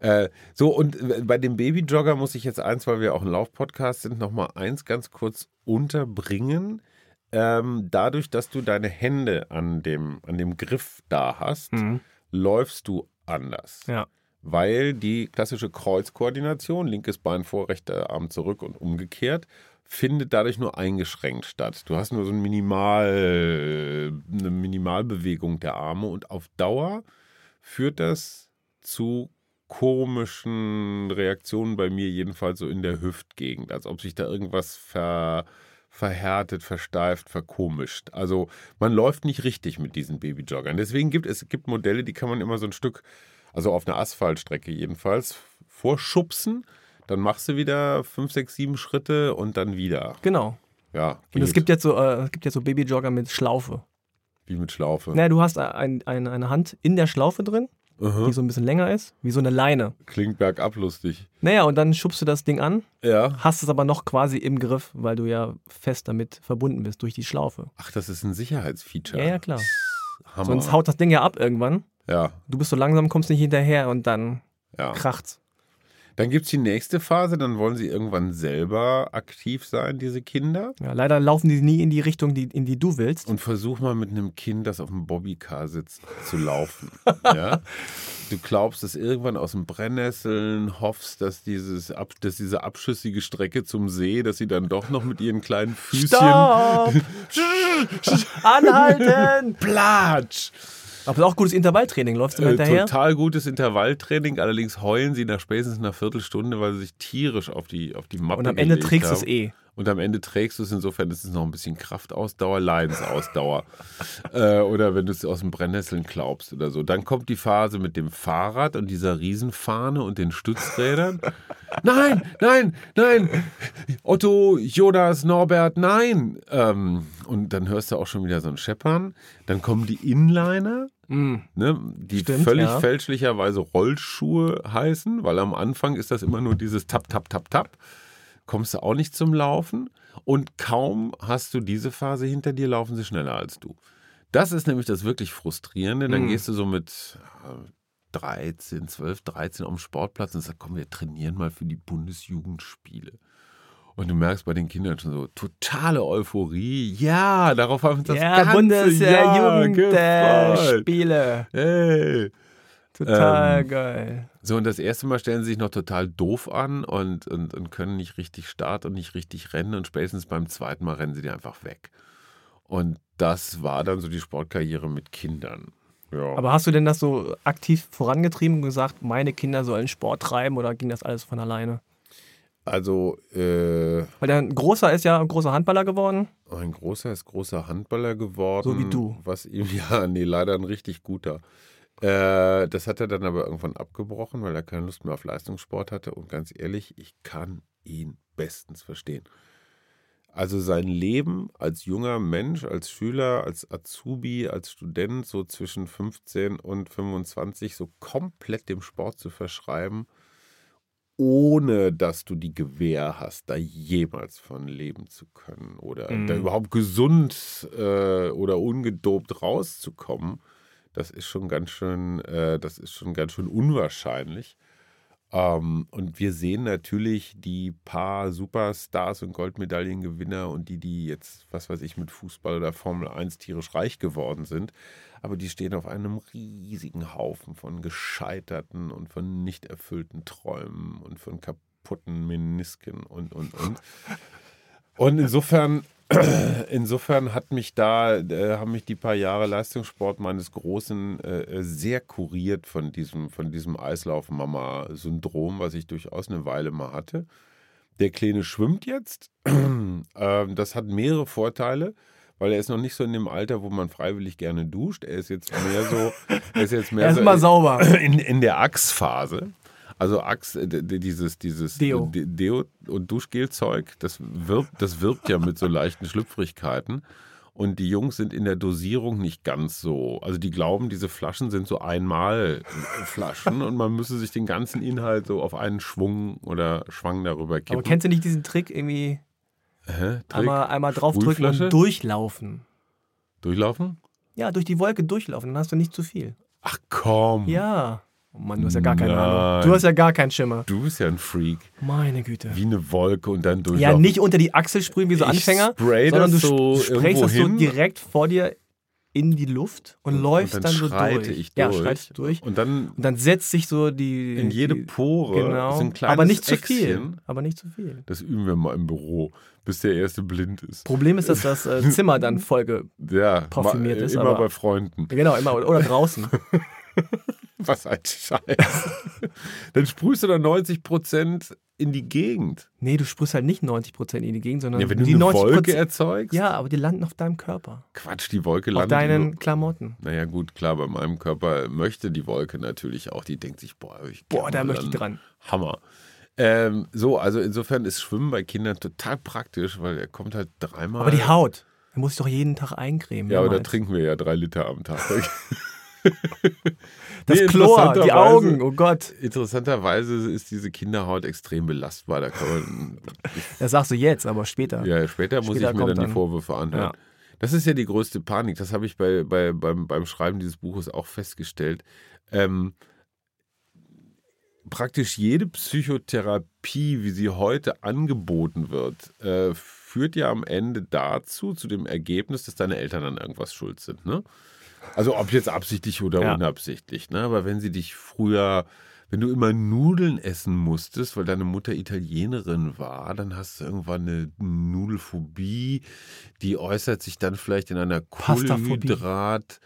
Äh, so, und äh, bei dem Babyjogger muss ich jetzt eins, weil wir auch ein Laufpodcast sind, nochmal eins ganz kurz unterbringen. Ähm, dadurch, dass du deine Hände an dem, an dem Griff da hast, Mhm. läufst du anders. Ja. Weil die klassische Kreuzkoordination, linkes Bein vor, rechter Arm zurück und umgekehrt, findet dadurch nur eingeschränkt statt. Du hast nur so ein Minimal, eine Minimalbewegung der Arme und auf Dauer führt das zu komischen Reaktionen bei mir, jedenfalls so in der Hüftgegend, als ob sich da irgendwas ver, verhärtet, versteift, verkomischt. Also man läuft nicht richtig mit diesen Babyjoggern. Deswegen gibt es gibt Modelle, die kann man immer so ein Stück, also auf einer Asphaltstrecke jedenfalls, vorschubsen. Dann machst du wieder fünf, sechs, sieben Schritte und dann wieder. Genau. Ja, Und es geht. gibt jetzt so, äh, es gibt jetzt so Babyjogger mit Schlaufe. wie mit Schlaufe. Naja, du hast ein, ein, eine Hand in der Schlaufe drin, Aha. die so ein bisschen länger ist, wie so eine Leine. Klingt bergab lustig. Naja, und dann schubst du das Ding an, Ja. hast es aber noch quasi im Griff, weil du ja fest damit verbunden bist durch die Schlaufe. Ach, das ist ein Sicherheitsfeature. Ja, ja, klar. Hammer. Sonst haut das Ding ja ab irgendwann. ja, Du bist so langsam, kommst nicht hinterher und dann ja. kracht's. Dann gibt es die nächste Phase, dann wollen sie irgendwann selber aktiv sein, diese Kinder. Ja, leider laufen die nie in die Richtung, die, in die du willst. Und versuch mal mit einem Kind, das auf dem Bobbycar sitzt, zu laufen. ja? du glaubst es irgendwann aus dem Brennnesseln, hoffst, dass, dieses, Ab- dass diese abschüssige Strecke zum See, dass sie dann doch noch mit ihren kleinen Füßchen Stopp! Anhalten! Platsch! Aber auch gutes Intervalltraining. Läufst du Äh, hinterher? total gutes Intervalltraining, allerdings heulen sie nach spätestens einer Viertelstunde, weil sie sich tierisch auf die, auf die Mappe Und am Ende trägst du es eh. Und am Ende trägst du es, insofern ist es noch ein bisschen Kraftausdauer, Leidensausdauer. äh, oder wenn du es aus dem Brennnesseln glaubst oder so. Dann kommt die Phase mit dem Fahrrad und dieser Riesenfahne und den Stützrädern. nein, nein, nein! Otto, Jonas, Norbert, nein! Ähm, und dann hörst du auch schon wieder so ein Scheppern. Dann kommen die Inliner. Mm. Ne, die Stimmt, völlig ja. fälschlicherweise Rollschuhe heißen, weil am Anfang ist das immer nur dieses Tap, Tap, Tap, Tap. Kommst du auch nicht zum Laufen und kaum hast du diese Phase hinter dir, laufen sie schneller als du. Das ist nämlich das wirklich Frustrierende. Dann Mhm. gehst du so mit äh, 13, 12, 13 am Sportplatz und sagst, komm, wir trainieren mal für die Bundesjugendspiele. Und du merkst bei den Kindern schon so totale Euphorie. Ja, darauf haben wir das Ja, ganze Jahr gefreut. Bundesjugendspiele. Hey. Total Ähm, geil. So, und das erste Mal stellen sie sich noch total doof an und, und, und können nicht richtig starten und nicht richtig rennen. Und spätestens beim zweiten Mal rennen sie dir einfach weg. Und das war dann so die Sportkarriere mit Kindern. Ja. Aber hast du denn das so aktiv vorangetrieben und gesagt, meine Kinder sollen Sport treiben oder ging das alles von alleine? also, äh, Weil dein Großer ist ja ein großer Handballer geworden. ein großer ist großer Handballer geworden. So wie du. Was ihm, ja, nee, leider ein richtig guter. Äh, das hat er dann aber irgendwann abgebrochen, weil er keine Lust mehr auf Leistungssport hatte. Und ganz ehrlich, ich kann ihn bestens verstehen. Also sein Leben als junger Mensch, als Schüler, als Azubi, als Student, so zwischen 15 und 25, so komplett dem Sport zu verschreiben, ohne dass du die Gewähr hast, da jemals von leben zu können oder Mhm. da überhaupt gesund äh, oder ungedopt rauszukommen, das ist schon ganz schön, äh, das ist schon ganz schön unwahrscheinlich. Ähm, und wir sehen natürlich die paar Superstars und Goldmedaillengewinner und die, die jetzt, was weiß ich, mit Fußball oder Formel 1 tierisch reich geworden sind. Aber die stehen auf einem riesigen Haufen von gescheiterten und von nicht erfüllten Träumen und von kaputten Menisken und, und, und. Und insofern, insofern hat mich da, äh, haben mich die paar Jahre Leistungssport meines Großen äh, sehr kuriert von diesem, von diesem Eislauf-Mama-Syndrom, was ich durchaus eine Weile mal hatte. Der Kleine schwimmt jetzt. ähm, das hat mehrere Vorteile, weil er ist noch nicht so in dem Alter, wo man freiwillig gerne duscht. Er ist jetzt mehr so, er ist jetzt mehr so Erstmal sauber. in, in der Achsphase. Also Achs, äh, dieses, dieses Deo. Deo und Duschgelzeug, das wirbt, das wirbt ja mit so leichten Schlüpfrigkeiten. Und die Jungs sind in der Dosierung nicht ganz so. Also die glauben, diese Flaschen sind so einmal Flaschen und man müsse sich den ganzen Inhalt so auf einen Schwung oder Schwang darüber kippen. Aber kennst du nicht diesen Trick, irgendwie Hä? Trick? einmal, einmal draufdrücken und durchlaufen? Durchlaufen? Ja, durch die Wolke durchlaufen, dann hast du nicht zu viel. Ach komm. Ja. Oh Mann, du hast ja gar keine. Ahnung. Du hast ja gar keinen Schimmer. Du bist ja ein Freak. Meine Güte. Wie eine Wolke und dann durchlaufen. Ja, nicht unter die Achsel sprühen wie so Ich Anfänger, sondern du so sp- sprayst das so direkt vor dir in die Luft und, Und läufst dann dann, so durch. ich Ja, durch. schreitest du durch. Und dann Und dann setzt sich so die. in jede Pore Genau. ist ein kleines Aber nicht zu viel. Aber nicht zu viel. Das üben wir mal im Büro, bis der erste blind ist. Problem ist, dass das äh, Zimmer dann voll. Ja, Parfümiert ist, immer aber- bei Freunden. Genau, immer. Oder draußen. Was ein Scheiß. dann sprühst du da 90 Prozent in die Gegend. Nee, du sprühst halt nicht 90% in die Gegend, sondern Ja, wenn du die eine 90%. Wolke erzeugst. ja, aber die landen auf deinem Körper. Quatsch, die Wolke Auf landet. deinen nur- Klamotten. Naja, gut, klar, bei meinem Körper möchte die Wolke natürlich auch. Die denkt sich, boah, ich Boah, da möchte ich dran. Hammer. Ähm, so, also insofern ist Schwimmen bei Kindern total praktisch, weil er kommt halt dreimal. Aber die Haut, da muss ich doch jeden Tag eincremen. Ja, aber da trinken wir ja drei Liter am Tag. Das Nee, Chlor, die Augen, oh Gott. Interessanterweise ist diese Kinderhaut extrem belastbar. Da man, Das sagst du jetzt, aber später. ja, später muss Später ich mir dann kommt die dann- Vorwürfe anhören. Ja. Das ist ja die größte Panik. Das habe ich bei, bei, beim, beim Schreiben dieses Buches auch festgestellt. Ähm, praktisch jede Psychotherapie, wie sie heute angeboten wird, äh, führt ja am Ende dazu, zu dem Ergebnis, dass deine Eltern an irgendwas schuld sind. Ne? Also ob jetzt absichtlich oder Ja. unabsichtlich, ne? Aber wenn sie dich früher, wenn du immer Nudeln essen musstest, weil deine Mutter Italienerin war, dann hast du irgendwann eine Nudelphobie, die äußert sich dann vielleicht in einer. Kohlenhydrat.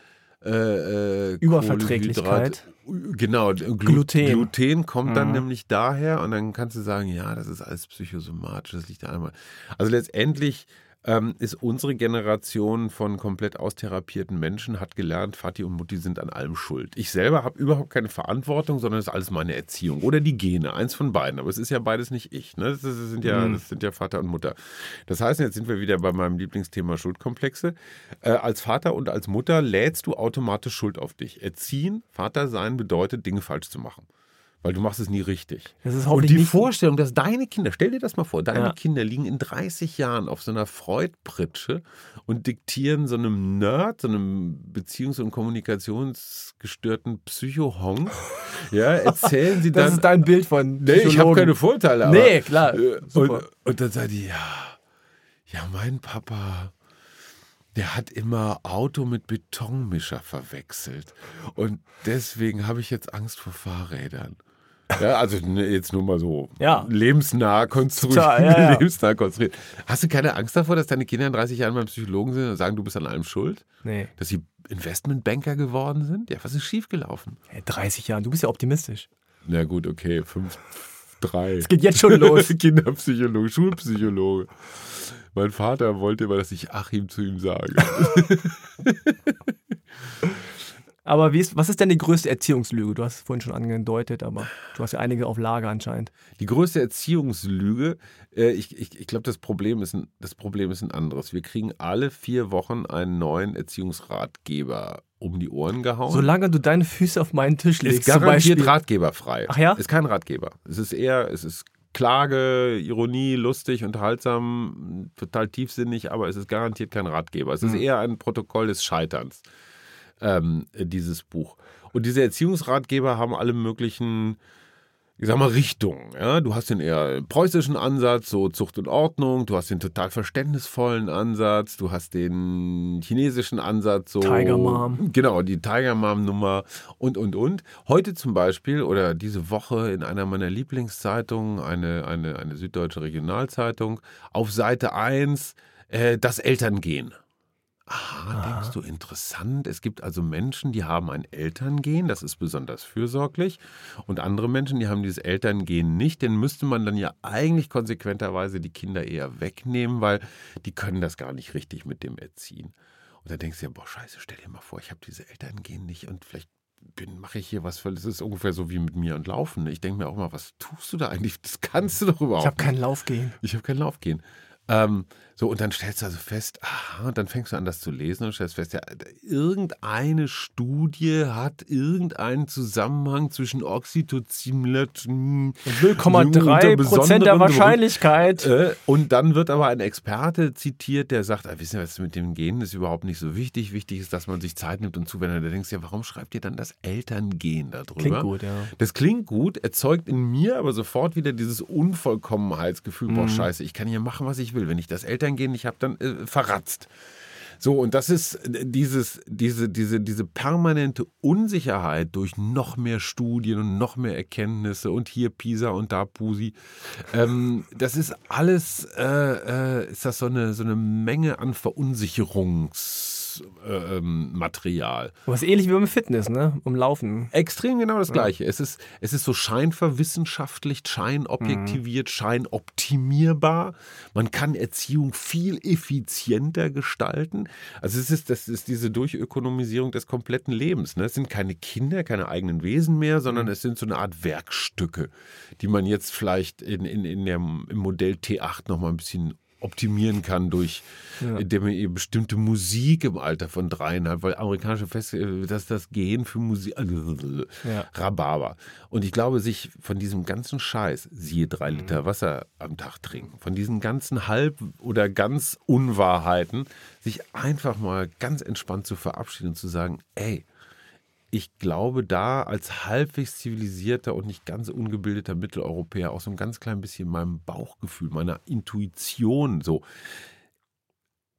Äh, äh, Überverträglichkeit. Genau, Glu Gluten. Gluten kommt dann Mhm. nämlich daher und dann kannst du sagen, ja, das ist alles psychosomatisch, das liegt einmal. Also letztendlich ähm, ist unsere Generation von komplett austherapierten Menschen, hat gelernt, Vati und Mutti sind an allem schuld. Ich selber habe überhaupt keine Verantwortung, sondern es ist alles meine Erziehung oder die Gene, eins von beiden. Aber es ist ja beides nicht ich. Ne? Das, sind ja, Mhm. das sind ja Vater und Mutter. Das heißt, jetzt sind wir wieder bei meinem Lieblingsthema Schuldkomplexe. Äh, als Vater und als Mutter lädst du automatisch Schuld auf dich. Erziehen, Vater sein bedeutet, Dinge falsch zu machen. Weil du machst es nie richtig. Das ist Und die Vorstellung, dass deine Kinder, stell dir das mal vor, deine Ja. Kinder liegen in 30 Jahren auf so einer Freudpritsche und diktieren so einem Nerd, so einem beziehungs- und kommunikationsgestörten Psychohonk, ja, erzählen sie das dann. ist dein Bild von nee, ich habe keine Vorteile, aber. Nee, klar. äh. Und, und dann sagt die, ja, ja, mein Papa, der hat immer Auto mit Betonmischer verwechselt. Und deswegen habe ich jetzt Angst vor Fahrrädern. Ja, also ne, jetzt nur mal so Ja. lebensnah konstruiert. Total, ja, ja. lebensnah konstruiert. Hast du keine Angst davor, dass deine Kinder in 30 Jahren beim Psychologen sind und sagen, du bist an allem schuld? Nee. Dass sie Investmentbanker geworden sind? Ja, was ist schiefgelaufen? Hey, 30 Jahren, du bist ja optimistisch. Na gut, okay, fünf, drei. Es geht jetzt schon los. Kinderpsychologe, Schulpsychologe. Mein Vater wollte immer, dass ich Achim zu ihm sage. Aber ist, was ist denn die größte Erziehungslüge? Du hast es vorhin schon angedeutet, aber du hast ja einige auf Lager anscheinend. Die größte Erziehungslüge, äh, ich, ich, ich glaube, das, Problem ist ein- das Problem ist ein anderes. Wir kriegen alle vier Wochen einen neuen Erziehungsratgeber um die Ohren gehauen. Solange du deine Füße auf meinen Tisch ist legst, zum garantiert ratgeberfrei. Ach ja? Ist kein Ratgeber. Es ist eher, es ist Klage, Ironie, lustig, unterhaltsam, total tiefsinnig, aber es ist garantiert kein Ratgeber. Es ist Mhm. eher ein Protokoll des Scheiterns, ähm, dieses Buch. Und diese Erziehungsratgeber haben alle möglichen, ich sag mal, Richtungen. Ja? Du hast den eher preußischen Ansatz, so Zucht und Ordnung, du hast den total verständnisvollen Ansatz, du hast den chinesischen Ansatz, so Tiger Mom. Genau, die Tiger Mom Nummer und, und, und. Heute zum Beispiel oder diese Woche in einer meiner Lieblingszeitungen, eine, eine, eine süddeutsche Regionalzeitung, auf Seite 1 äh, das Elterngehen. Aha, denkst du, interessant. Es gibt also Menschen, die haben ein Elterngehen, das ist besonders fürsorglich. Und andere Menschen, die haben dieses Elterngehen nicht. Den müsste man dann ja eigentlich konsequenterweise die Kinder eher wegnehmen, weil die können das gar nicht richtig mit dem erziehen. Und da denkst du ja, boah, scheiße, stell dir mal vor, ich habe diese Elterngehen nicht und vielleicht bin, mache ich hier was, weil es ist ungefähr so wie mit mir und Laufen. Ich denke mir auch mal, was tust du da eigentlich? Das kannst du doch überhaupt Ich habe keinen Laufgehen. Ich habe kein Laufgehen. Ähm, so, und dann stellst du also fest, aha, und dann fängst du an, das zu lesen und stellst fest, ja, irgendeine Studie hat irgendeinen Zusammenhang zwischen Oxytocin, hm, 0,3 Prozent der Wahrscheinlichkeit. äh, und dann wird aber ein Experte zitiert, der sagt, ah, wissen Sie, was mit dem Gen ist überhaupt nicht so wichtig. Wichtig ist, dass man sich Zeit nimmt und zuwendet. Da denkst du ja, warum schreibt ihr dann das Elterngen darüber? Klingt gut, ja. Das klingt gut, erzeugt in mir aber sofort wieder dieses Unvollkommenheitsgefühl. Boah, scheiße, ich kann hier machen, was ich will. Wenn ich das Elterngehen nicht habe, dann äh, verratzt. So, und das ist äh, dieses, diese, diese, diese permanente Unsicherheit durch noch mehr Studien und noch mehr Erkenntnisse und hier Pisa und da Pusi. Ähm, das ist alles, äh, äh, ist das so eine, so eine Menge an Verunsicherungsmaterial. Äh, ist ähnlich wie beim Fitness, ne? Um Laufen. Extrem genau das Gleiche. Es, ist, es ist so scheinverwissenschaftlicht, scheinobjektiviert, scheinoptimierbar. Man kann Erziehung viel effizienter gestalten. Also es ist, das ist diese Durchökonomisierung des kompletten Lebens. Ne? Es sind keine Kinder, keine eigenen Wesen mehr, sondern es sind so eine Art Werkstücke, die man jetzt vielleicht in, in, in der, im Modell T8 nochmal ein bisschen optimieren kann durch, Ja. indem man eben bestimmte Musik im Alter von dreieinhalb, weil amerikanische Fest, äh, dass das Gehen für Musik, Ja. Rhabarber. Und ich glaube, sich von diesem ganzen Scheiß, siehe drei Mhm. Liter Wasser am Tag trinken, von diesen ganzen Halb- oder ganz Unwahrheiten, sich einfach mal ganz entspannt zu verabschieden und zu sagen, ey, ich glaube, da als halbwegs zivilisierter und nicht ganz ungebildeter Mitteleuropäer auch so ein ganz klein bisschen meinem Bauchgefühl, meiner Intuition so.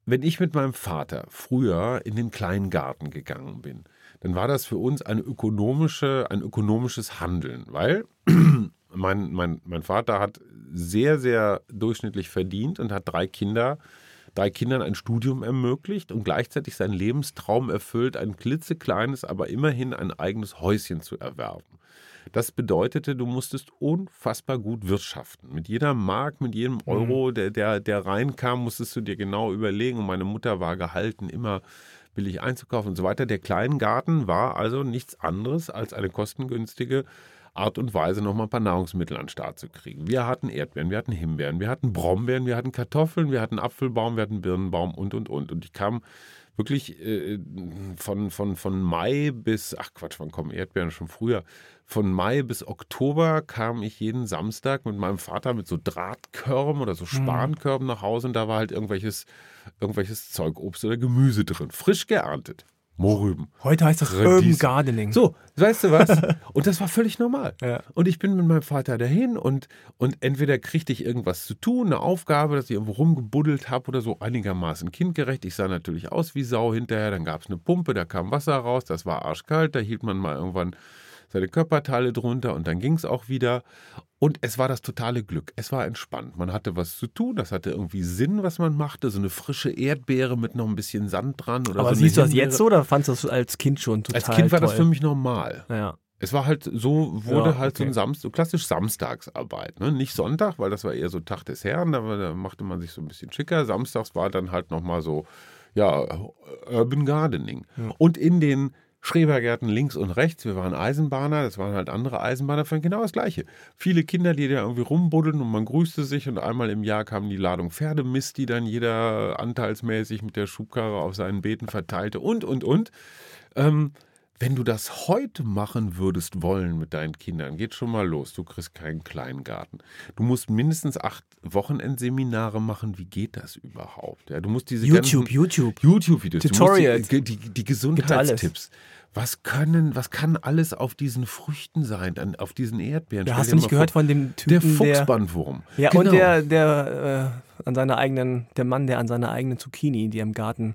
wenn ich mit meinem Vater früher in den kleinen Garten gegangen bin, dann war das für uns eine ökonomische, ein ökonomisches Handeln, weil mein, mein, mein Vater hat sehr, sehr durchschnittlich verdient und hat drei Kinder, drei Kindern ein Studium ermöglicht und gleichzeitig seinen Lebenstraum erfüllt, ein klitzekleines, aber immerhin ein eigenes Häuschen zu erwerben. Das bedeutete, du musstest unfassbar gut wirtschaften. Mit jeder Mark, mit jedem Euro, der, der, der reinkam, musstest du dir genau überlegen. Und meine Mutter war gehalten, immer billig einzukaufen und so weiter. Der Kleingarten war also nichts anderes als eine kostengünstige Art und Weise, nochmal ein paar Nahrungsmittel an den Start zu kriegen. Wir hatten Erdbeeren, wir hatten Himbeeren, wir hatten Brombeeren, wir hatten Kartoffeln, wir hatten Apfelbaum, wir hatten Birnenbaum und, und, und. Und ich kam wirklich äh, von, von, von Mai bis, ach Quatsch, wann kommen Erdbeeren schon früher? Von Mai bis Oktober kam ich jeden Samstag mit meinem Vater mit so Drahtkörben oder so Mhm. Spankörben nach Hause und da war halt irgendwelches, irgendwelches Zeug, Obst oder Gemüse drin. Frisch geerntet. Mohrrüben. Heute heißt das Radies. Urban Gardening. So, weißt du was? Und das war völlig normal. Ja. Und ich bin mit meinem Vater dahin und, und entweder kriegte ich irgendwas zu tun, eine Aufgabe, dass ich irgendwo rumgebuddelt habe oder so, einigermaßen kindgerecht. Ich sah natürlich aus wie Sau hinterher. Dann gab es eine Pumpe, da kam Wasser raus, das war arschkalt, da hielt man mal irgendwann seine Körperteile drunter und dann ging es auch wieder. Und es war das totale Glück. Es war entspannt. Man hatte was zu tun, das hatte irgendwie Sinn, was man machte. So eine frische Erdbeere mit noch ein bisschen Sand dran. Oder Aber so siehst du das jetzt so oder fandest du das als Kind schon total Als Kind war toll? das für mich normal. Ja. Es war halt so, wurde Ja, halt so okay. ein Samstag, so klassisch Samstagsarbeit. Ne? Nicht Sonntag, weil das war eher so Tag des Herrn, da, da machte man sich so ein bisschen schicker. Samstags war dann halt nochmal so, ja, Urban Gardening. Und in den Schrebergärten links und rechts, wir waren Eisenbahner, das waren halt andere Eisenbahner, fand genau das Gleiche. Viele Kinder, die da irgendwie rumbuddeln und man grüßte sich und einmal im Jahr kam die Ladung Pferdemist, die dann jeder anteilsmäßig mit der Schubkarre auf seinen Beeten verteilte und, und, und. Ähm, wenn du das heute machen würdest wollen mit deinen Kindern, geht schon mal los. Du kriegst keinen Kleingarten. Du musst mindestens acht Wochenendseminare machen. Wie geht das überhaupt? Ja, du musst diese YouTube, YouTube. YouTube-Videos, Tutorials. die, die, die Gesundheitstipps. Was können, was kann alles auf diesen Früchten sein, dann auf diesen Erdbeeren? Stell hast du nicht gehört vor, von dem der Typen, der, Fuchsbandwurm? ja Genau. und der, der äh, an seiner eigenen, der Mann, der an seiner eigenen Zucchini, die er im Garten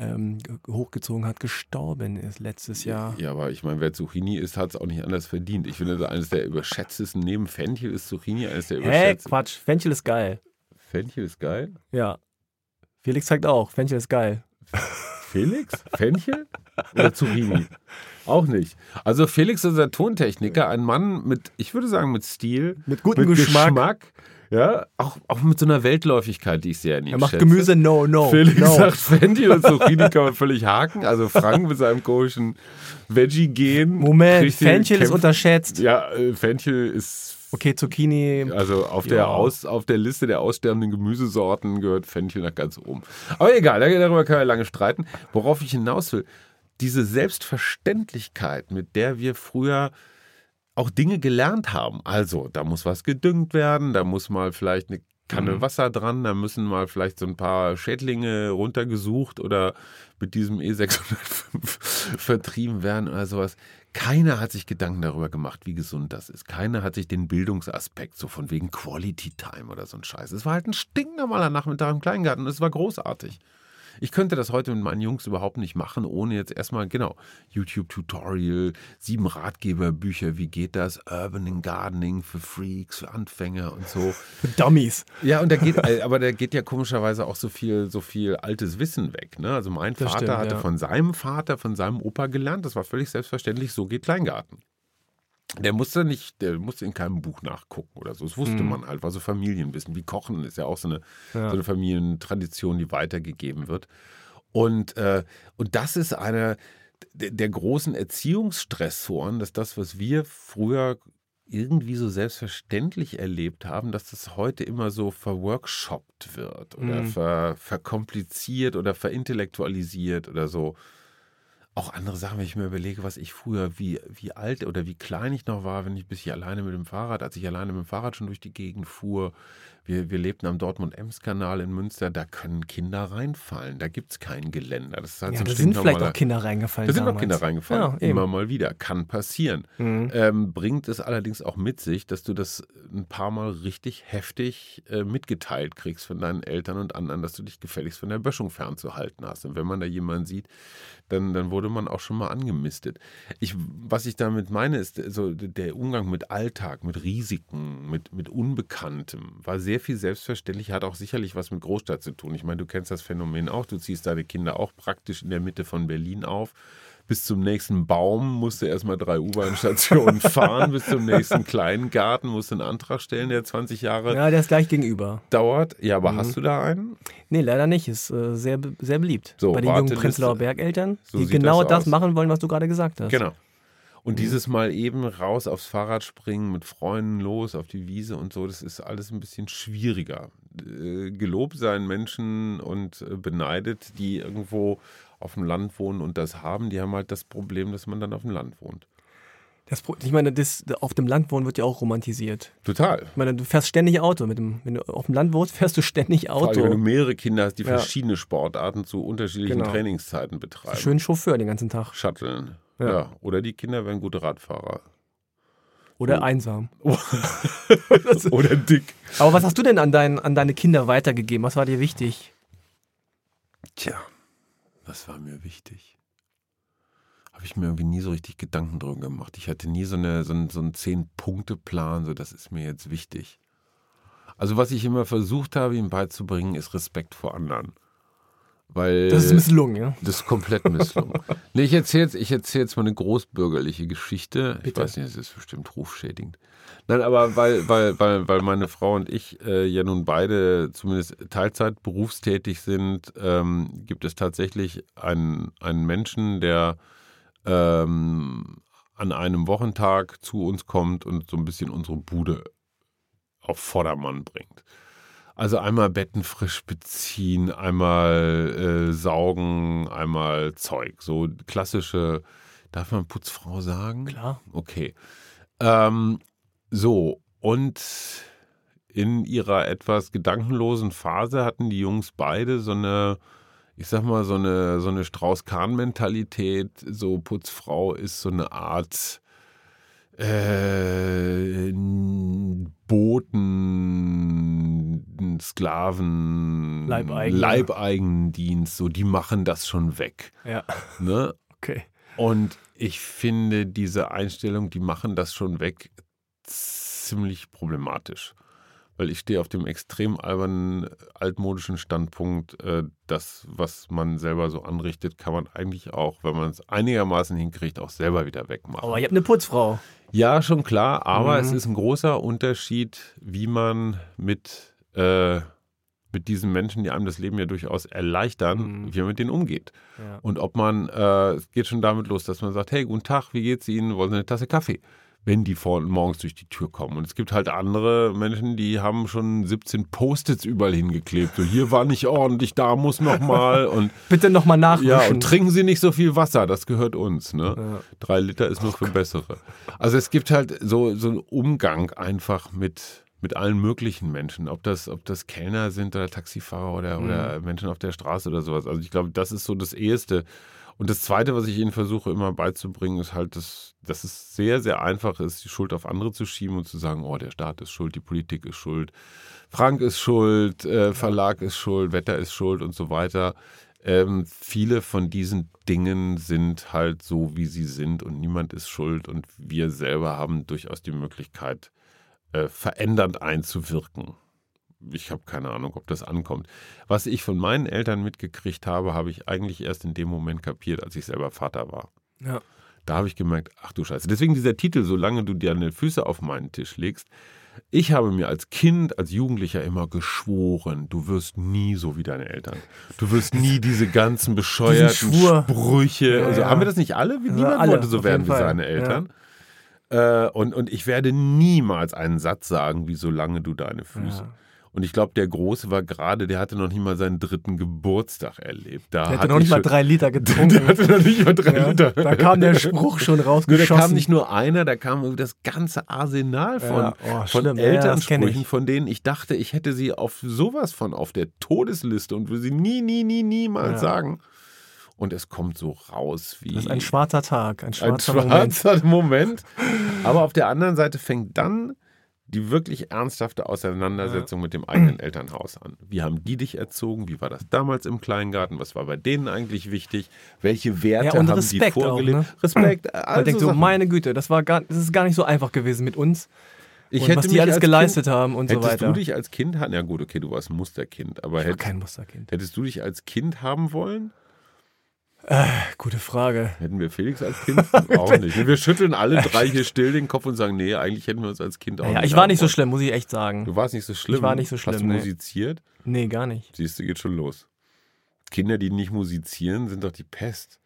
ähm, ge- hochgezogen hat, gestorben ist letztes Jahr. Ja, aber ich meine, wer Zucchini isst, hat es auch nicht anders verdient. Ich finde, eines der überschätztesten, neben Fenchel ist Zucchini eines der Hä, überschätztesten. Quatsch, Fenchel ist geil. Fenchel ist geil. Ja. Felix sagt auch, Fenchel ist geil. Felix? Fenchel? Oder Zucchini? Auch nicht. Also Felix ist unser Tontechniker, ein Mann mit, ich würde sagen, mit Stil, Mit gutem Geschmack. Ja, auch, auch mit so einer Weltläufigkeit, die ich sehr in ihm Er macht schätze. Gemüse, no, no. Felix no. sagt Fenchel und Zucchini kann man völlig haken. Also Frank mit seinem komischen Veggie-Gen. Moment, Fenchel ist unterschätzt. Ja, äh, Fenchel ist Okay, Zucchini. also auf Ja. der, Aus, auf der Liste der aussterbenden Gemüsesorten gehört Fenchel nach ganz oben. Aber egal, darüber können wir lange streiten. Worauf ich hinaus will, diese Selbstverständlichkeit, mit der wir früher auch Dinge gelernt haben. Also, da muss was gedüngt werden, da muss mal vielleicht eine Kanne Wasser dran, da müssen mal vielleicht so ein paar Schädlinge runtergesucht oder mit diesem E605 vertrieben werden oder sowas. Keiner hat sich Gedanken darüber gemacht, wie gesund das ist. Keiner hat sich den Bildungsaspekt, so von wegen Quality Time oder so ein Scheiß. Es war halt ein stinknormaler Nachmittag im Kleingarten und es war großartig. Ich könnte das heute mit meinen Jungs überhaupt nicht machen, ohne jetzt erstmal, genau, YouTube-Tutorial, sieben Ratgeberbücher, wie geht das, Urban Gardening für Freaks, für Anfänger und so. Für Dummies. Ja, und da geht, aber da geht ja komischerweise auch so viel, so viel altes Wissen weg. Ne? Also mein Das Vater stimmt, hatte ja. von seinem Vater, von seinem Opa gelernt. Das war völlig selbstverständlich, so geht Kleingarten. Der musste nicht, der musste in keinem Buch nachgucken oder so. Das wusste man halt, war so Familienwissen. Wie Kochen ist ja auch so eine, Ja. so eine Familientradition, die weitergegeben wird. Und, äh, und das ist einer der, der großen Erziehungsstressoren, dass das, was wir früher irgendwie so selbstverständlich erlebt haben, dass das heute immer so verworkshoppt wird oder Mhm. ver, verkompliziert oder verintellektualisiert oder so. Auch andere Sachen, wenn ich mir überlege, was ich früher, wie, wie alt oder wie klein ich noch war, wenn ich bis ich alleine mit dem Fahrrad, als ich alleine mit dem Fahrrad schon durch die Gegend fuhr. Wir, wir lebten am Dortmund-Ems-Kanal in Münster, da können Kinder reinfallen. Da gibt es kein Geländer. Das ist halt Ja, so da sind vielleicht auch Kinder reingefallen. da sind auch damals. Kinder reingefallen. Ja. Immer mal wieder. Kann passieren. Mhm. Ähm, bringt es allerdings auch mit sich, dass du das ein paar Mal richtig heftig äh, mitgeteilt kriegst von deinen Eltern und anderen, dass du dich gefälligst von der Böschung fernzuhalten hast. Und wenn man da jemanden sieht, dann, dann wurde man auch schon mal angemistet. Ich, was ich damit meine, ist so der Umgang mit Alltag, mit Risiken, mit, mit Unbekanntem, war sehr viel selbstverständlich, hat auch sicherlich was mit Großstadt zu tun. Ich meine, du kennst das Phänomen auch, du ziehst deine Kinder auch praktisch in der Mitte von Berlin auf. Bis zum nächsten Baum musst du erstmal drei U-Bahn-Stationen fahren, bis zum nächsten kleinen Garten musst du einen Antrag stellen, der 20 Jahre Ja, der ist gleich gegenüber. dauert. Ja, aber Mhm. hast du da einen? Nee, leider nicht. Ist äh, sehr, sehr beliebt. So, Bei den jungen. Prenzlauer Bergeltern, So die genau das das, machen wollen, was du gerade gesagt hast. Genau. Und Mhm. dieses Mal eben raus aufs Fahrrad springen, mit Freunden los auf die Wiese und so, das ist alles ein bisschen schwieriger. Äh, Gelobt seien Menschen und äh, beneidet, die irgendwo auf dem Land wohnen und das haben. Die haben halt das Problem, dass man dann auf dem Land wohnt. Das, ich meine, das, auf dem Land wohnen wird ja auch romantisiert. Total. Ich meine, du fährst ständig Auto. Mit dem, wenn du auf dem Land wohnst, fährst du ständig Vor allem, wenn du Auto. mehrere Kinder hast, die Ja. verschiedene Sportarten zu unterschiedlichen Genau. Trainingszeiten betreiben. Schön Chauffeur den ganzen Tag. Shutteln. Ja. Ja. Oder die Kinder werden gute Radfahrer. Oder Oh. einsam. Oder dick. Aber was hast du denn an, dein, an deine Kinder weitergegeben? Was war dir wichtig? Tja, was war mir wichtig? Habe ich mir irgendwie nie so richtig Gedanken drüber gemacht. Ich hatte nie so, eine, so einen, so einen Zehn-Punkte-Plan, so das ist mir jetzt wichtig. Also was ich immer versucht habe, ihm beizubringen, ist Respekt vor anderen. Weil Das ist misslungen, ja? das ist komplett misslungen. nee, ich erzähle jetzt, ich erzähl jetzt mal eine großbürgerliche Geschichte. Ich Bitte. weiß nicht, es ist bestimmt rufschädigend. Nein, aber weil, weil, weil, weil meine Frau und ich äh, ja nun beide zumindest Teilzeit berufstätig sind, ähm, gibt es tatsächlich einen, einen Menschen, der ähm, an einem Wochentag zu uns kommt und so ein bisschen unsere Bude auf Vordermann bringt. Also einmal Betten frisch beziehen, einmal äh, saugen, einmal Zeug. So klassische, darf man Putzfrau sagen? Klar. Okay. Ähm, so, und in ihrer etwas gedankenlosen Phase hatten die Jungs beide so eine, ich sag mal, so eine, so eine Strauß-Kahn-Mentalität. So, Putzfrau ist so eine Art äh, Boten, Sklaven, Leibeigene. Leibeigendienst, so, die machen das schon weg. Ja, Ne? okay. Und ich finde diese Einstellung, die machen das schon weg, ziemlich problematisch. Weil ich stehe auf dem extrem albernen, altmodischen Standpunkt, äh, das, was man selber so anrichtet, kann man eigentlich auch, wenn man es einigermaßen hinkriegt, auch selber wieder wegmachen. Aber ihr habt eine Putzfrau. Ja, schon klar, aber Mhm. es ist ein großer Unterschied, wie man mit, äh, mit diesen Menschen, die einem das Leben ja durchaus erleichtern, Mhm. wie man mit denen umgeht. Ja. Und ob man, äh, es geht schon damit los, dass man sagt, hey, guten Tag, wie geht's Ihnen? Wollen Sie eine Tasse Kaffee? Wenn die vor, morgens durch die Tür kommen. Und es gibt halt andere Menschen, die haben schon 17 Post-its überall hingeklebt. So, hier war nicht ordentlich, da muss noch mal. Und Bitte nochmal nachwischen. ja, und trinken Sie nicht so viel Wasser, das gehört uns. Ne? Ja. Drei Liter ist nur für bessere. Also es gibt halt so, so einen Umgang einfach mit, mit allen möglichen Menschen. Ob das, ob das Kellner sind oder Taxifahrer oder, Mhm. oder Menschen auf der Straße oder sowas. Also ich glaube, das ist so das Erste. Und das Zweite, was ich ihnen versuche immer beizubringen, ist halt, dass, dass es sehr, sehr einfach ist, die Schuld auf andere zu schieben und zu sagen, oh, der Staat ist schuld, die Politik ist schuld, Frank ist schuld, äh, Verlag ist schuld, Wetter ist schuld und so weiter. Ähm, viele von diesen Dingen sind halt so, wie sie sind und niemand ist schuld und wir selber haben durchaus die Möglichkeit, äh, verändernd einzuwirken. Ich habe keine Ahnung, ob das ankommt. Was ich von meinen Eltern mitgekriegt habe, habe ich eigentlich erst in dem Moment kapiert, als ich selber Vater war. Ja. Da habe ich gemerkt, ach du Scheiße. Deswegen dieser Titel, solange du dir deine Füße auf meinen Tisch legst. Ich habe mir als Kind, als Jugendlicher immer geschworen, du wirst nie so wie deine Eltern. Du wirst nie diese ganzen bescheuerten. Sprüche. Ja, und so. ja. Haben wir das nicht alle? Ja, Niemand alle, wollte so werden wie seine Eltern. Äh, und, und ich werde niemals einen Satz sagen, wie solange du deine Füße. Ja. Und ich glaube, der Große war gerade, der hatte noch nicht mal seinen dritten Geburtstag erlebt. Da Der hatte noch nicht ich mal drei Liter Der getrunken. hatte noch nicht mal drei Ja, Liter. da kam der Spruch schon Nur da rausgeschossen. kam nicht nur einer, da kam das ganze Arsenal von, Ja, oh, von schlimm. Ja, ja, Elternsprüchen, ich. von denen ich dachte, ich hätte sie auf sowas von auf der Todesliste und würde sie nie, nie, nie, niemals Ja. sagen. Und es kommt so raus wie Das ist ein schwarzer Tag, ein ein schwarzer Moment. schwarzer Moment. Aber auf der anderen Seite fängt dann die wirklich ernsthafte Auseinandersetzung mit dem eigenen Elternhaus an. Wie haben die dich erzogen? Wie war das damals im Kleingarten? Was war bei denen eigentlich wichtig? Welche Werte Ja, und haben Respekt die auch, vorgelebt? ne? Respekt. Man Also denkt so, meine Güte, das, war gar, das ist gar nicht so einfach gewesen mit uns. ich und hätte was die alles geleistet kind, haben und so Hättest weiter. du dich als Kind, ja gut, okay, du warst Musterkind, aber ich war hätt, kein Musterkind. hättest du dich als Kind haben wollen? Gute Frage. Hätten wir Felix als Kind? auch nicht. Wir schütteln alle drei hier still den Kopf und sagen, nee, eigentlich hätten wir uns als Kind auch Ja, nicht ich war nicht so schlimm, muss ich echt sagen. Du warst nicht so schlimm. Ich war nicht so schlimm, Hast du nee. musiziert? Nee, gar nicht. Siehst du, geht schon los. Kinder, die nicht musizieren, sind doch die Pest.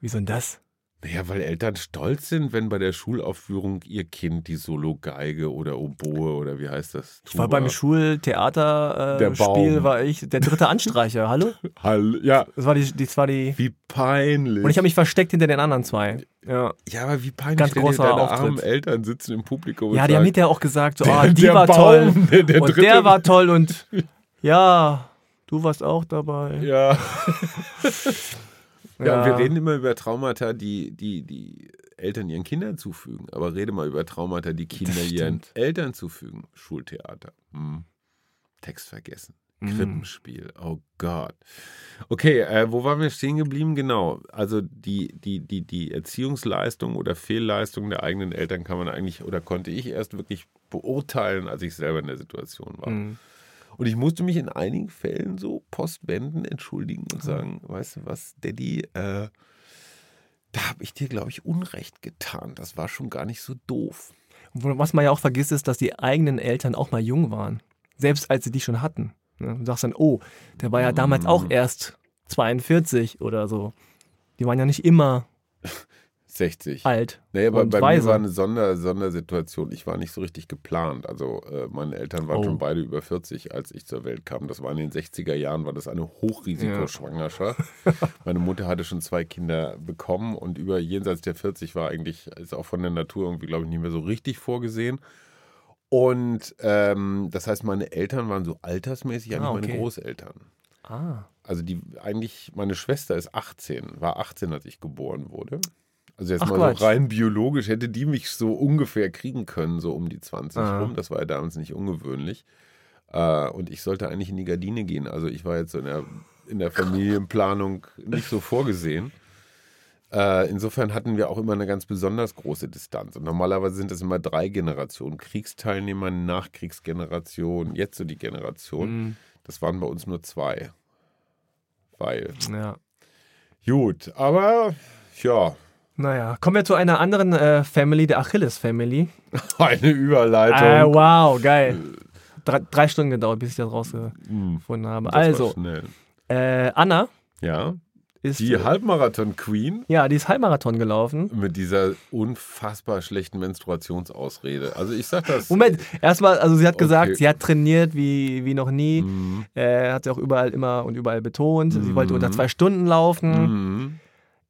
Wieso denn das? Naja, weil Eltern stolz sind, wenn bei der Schulaufführung ihr Kind die Solo-Geige oder Oboe oder wie heißt das? Ich war beim Schultheaterspiel, Baum. war ich der dritte Anstreicher. Hallo? Hall ja, Das war die, das war die. wie peinlich. Und ich habe mich versteckt hinter den anderen zwei. Ja, ja, aber wie peinlich, Ganz wenn großer deine Auftritt. armen Eltern sitzen im Publikum ja die haben hinterher auch gesagt, so, Der- ah, die war Baum, toll. der- der und dritte- der war toll und ja, du warst auch dabei. ja. Ja, und wir Ja. reden immer über Traumata, die, die, die Eltern ihren Kindern zufügen. Aber rede mal über Traumata, die Kinder ihren. Eltern zufügen. Schultheater. Hm. Text vergessen. Mhm. Krippenspiel. Oh Gott. Okay, äh, wo waren wir stehen geblieben? Genau. Also die, die, die, die Erziehungsleistung oder Fehlleistung der eigenen Eltern kann man eigentlich oder konnte ich erst wirklich beurteilen, als ich selber in der Situation war. Mhm. Und ich musste mich in einigen Fällen so postwenden, entschuldigen und sagen, weißt du was, Daddy, äh, da habe ich dir, glaube ich, Unrecht getan. Das war schon gar nicht so doof. Was man ja auch vergisst, ist, dass die eigenen Eltern auch mal jung waren. Selbst als sie die schon hatten. Ne? Du sagst dann, oh, der war ja damals auch Mhm. erst 42 oder so. Die waren ja nicht immer 60. alt. Nee, aber bei weise. mir war eine Sonder Sondersituation. Ich war nicht so richtig geplant. Also äh, meine Eltern waren Oh. schon beide über 40, als ich zur Welt kam. Das war in den 60er Jahren, war das eine Hochrisikoschwangerschaft. meine Mutter hatte schon zwei Kinder bekommen und über jenseits der 40 war eigentlich, ist auch von der Natur irgendwie, glaube ich, nicht mehr so richtig vorgesehen. Und ähm, das heißt, meine Eltern waren so altersmäßig eigentlich Ah, meine okay. Großeltern. Ah, Also die eigentlich, meine Schwester ist 18, war 18, als ich geboren wurde. Also jetzt Ach, mal so rein biologisch hätte die mich so ungefähr kriegen können, so um die 20 Ah. rum. Das war ja damals nicht ungewöhnlich. Äh, und ich sollte eigentlich in die Gardine gehen. Also ich war jetzt so in der, in der Familienplanung nicht so vorgesehen. Äh, insofern hatten wir auch immer eine ganz besonders große Distanz. Und normalerweise sind es immer drei Generationen. Kriegsteilnehmer, Nachkriegsgeneration, jetzt so die Generation. mm, Das waren bei uns nur zwei. Weil. ja. Gut, aber ja, Naja, kommen wir zu einer anderen äh, Family, der Achilles-Family. eine Überleitung. Äh, wow, geil. Drei, drei Stunden gedauert, bis ich das rausgefunden Hm, habe. das Also, äh, Anna Ja, ist. die Halbmarathon-Queen ja, die ist Halbmarathon gelaufen. mit dieser unfassbar schlechten Menstruationsausrede. Also ich sag das. Moment, erstmal, also sie hat gesagt, Okay. sie hat trainiert wie, wie noch nie. Mhm. Äh, hat sie auch überall immer und überall betont. Sie Mhm. wollte unter zwei Stunden laufen. Mhm.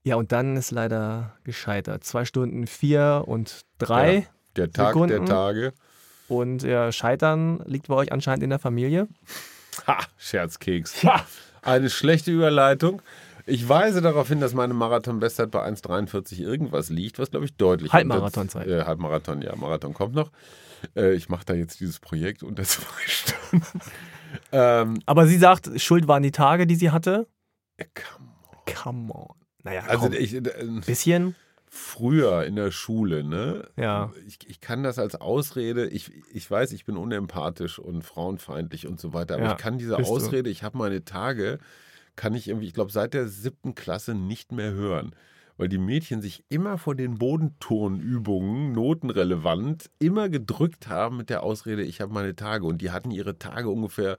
Ja, und dann ist leider gescheitert. Zwei Stunden vier und drei. Ja. Der Tag der Sekunden. Tage. Und ja, Scheitern liegt bei euch anscheinend in der Familie. Ha, Scherzkeks. Ja. Eine schlechte Überleitung. Ich weise darauf hin, dass meine Marathon-Bestzeit bei 1,43 irgendwas liegt, was glaube ich deutlich. Halbmarathonzeit. Äh, Halbmarathon, ja, Marathon kommt noch. Äh, ich mache da jetzt dieses Projekt unter zwei Stunden. ähm, Aber sie sagt, Schuld waren die Tage, die sie hatte. come on. Come on. Naja, Also komm. ich, äh, bisschen. früher in der Schule, ne? Ja. Ich, ich kann das als Ausrede, ich, ich weiß, ich bin unempathisch und frauenfeindlich und so weiter, aber Ja, ich kann diese bist du. Ausrede, ich habe meine Tage, kann ich irgendwie, ich glaube, seit der siebten Klasse nicht mehr hören. Weil die Mädchen sich immer vor den Bodenturnübungen, notenrelevant, immer gedrückt haben mit der Ausrede, ich habe meine Tage. Und die hatten ihre Tage ungefähr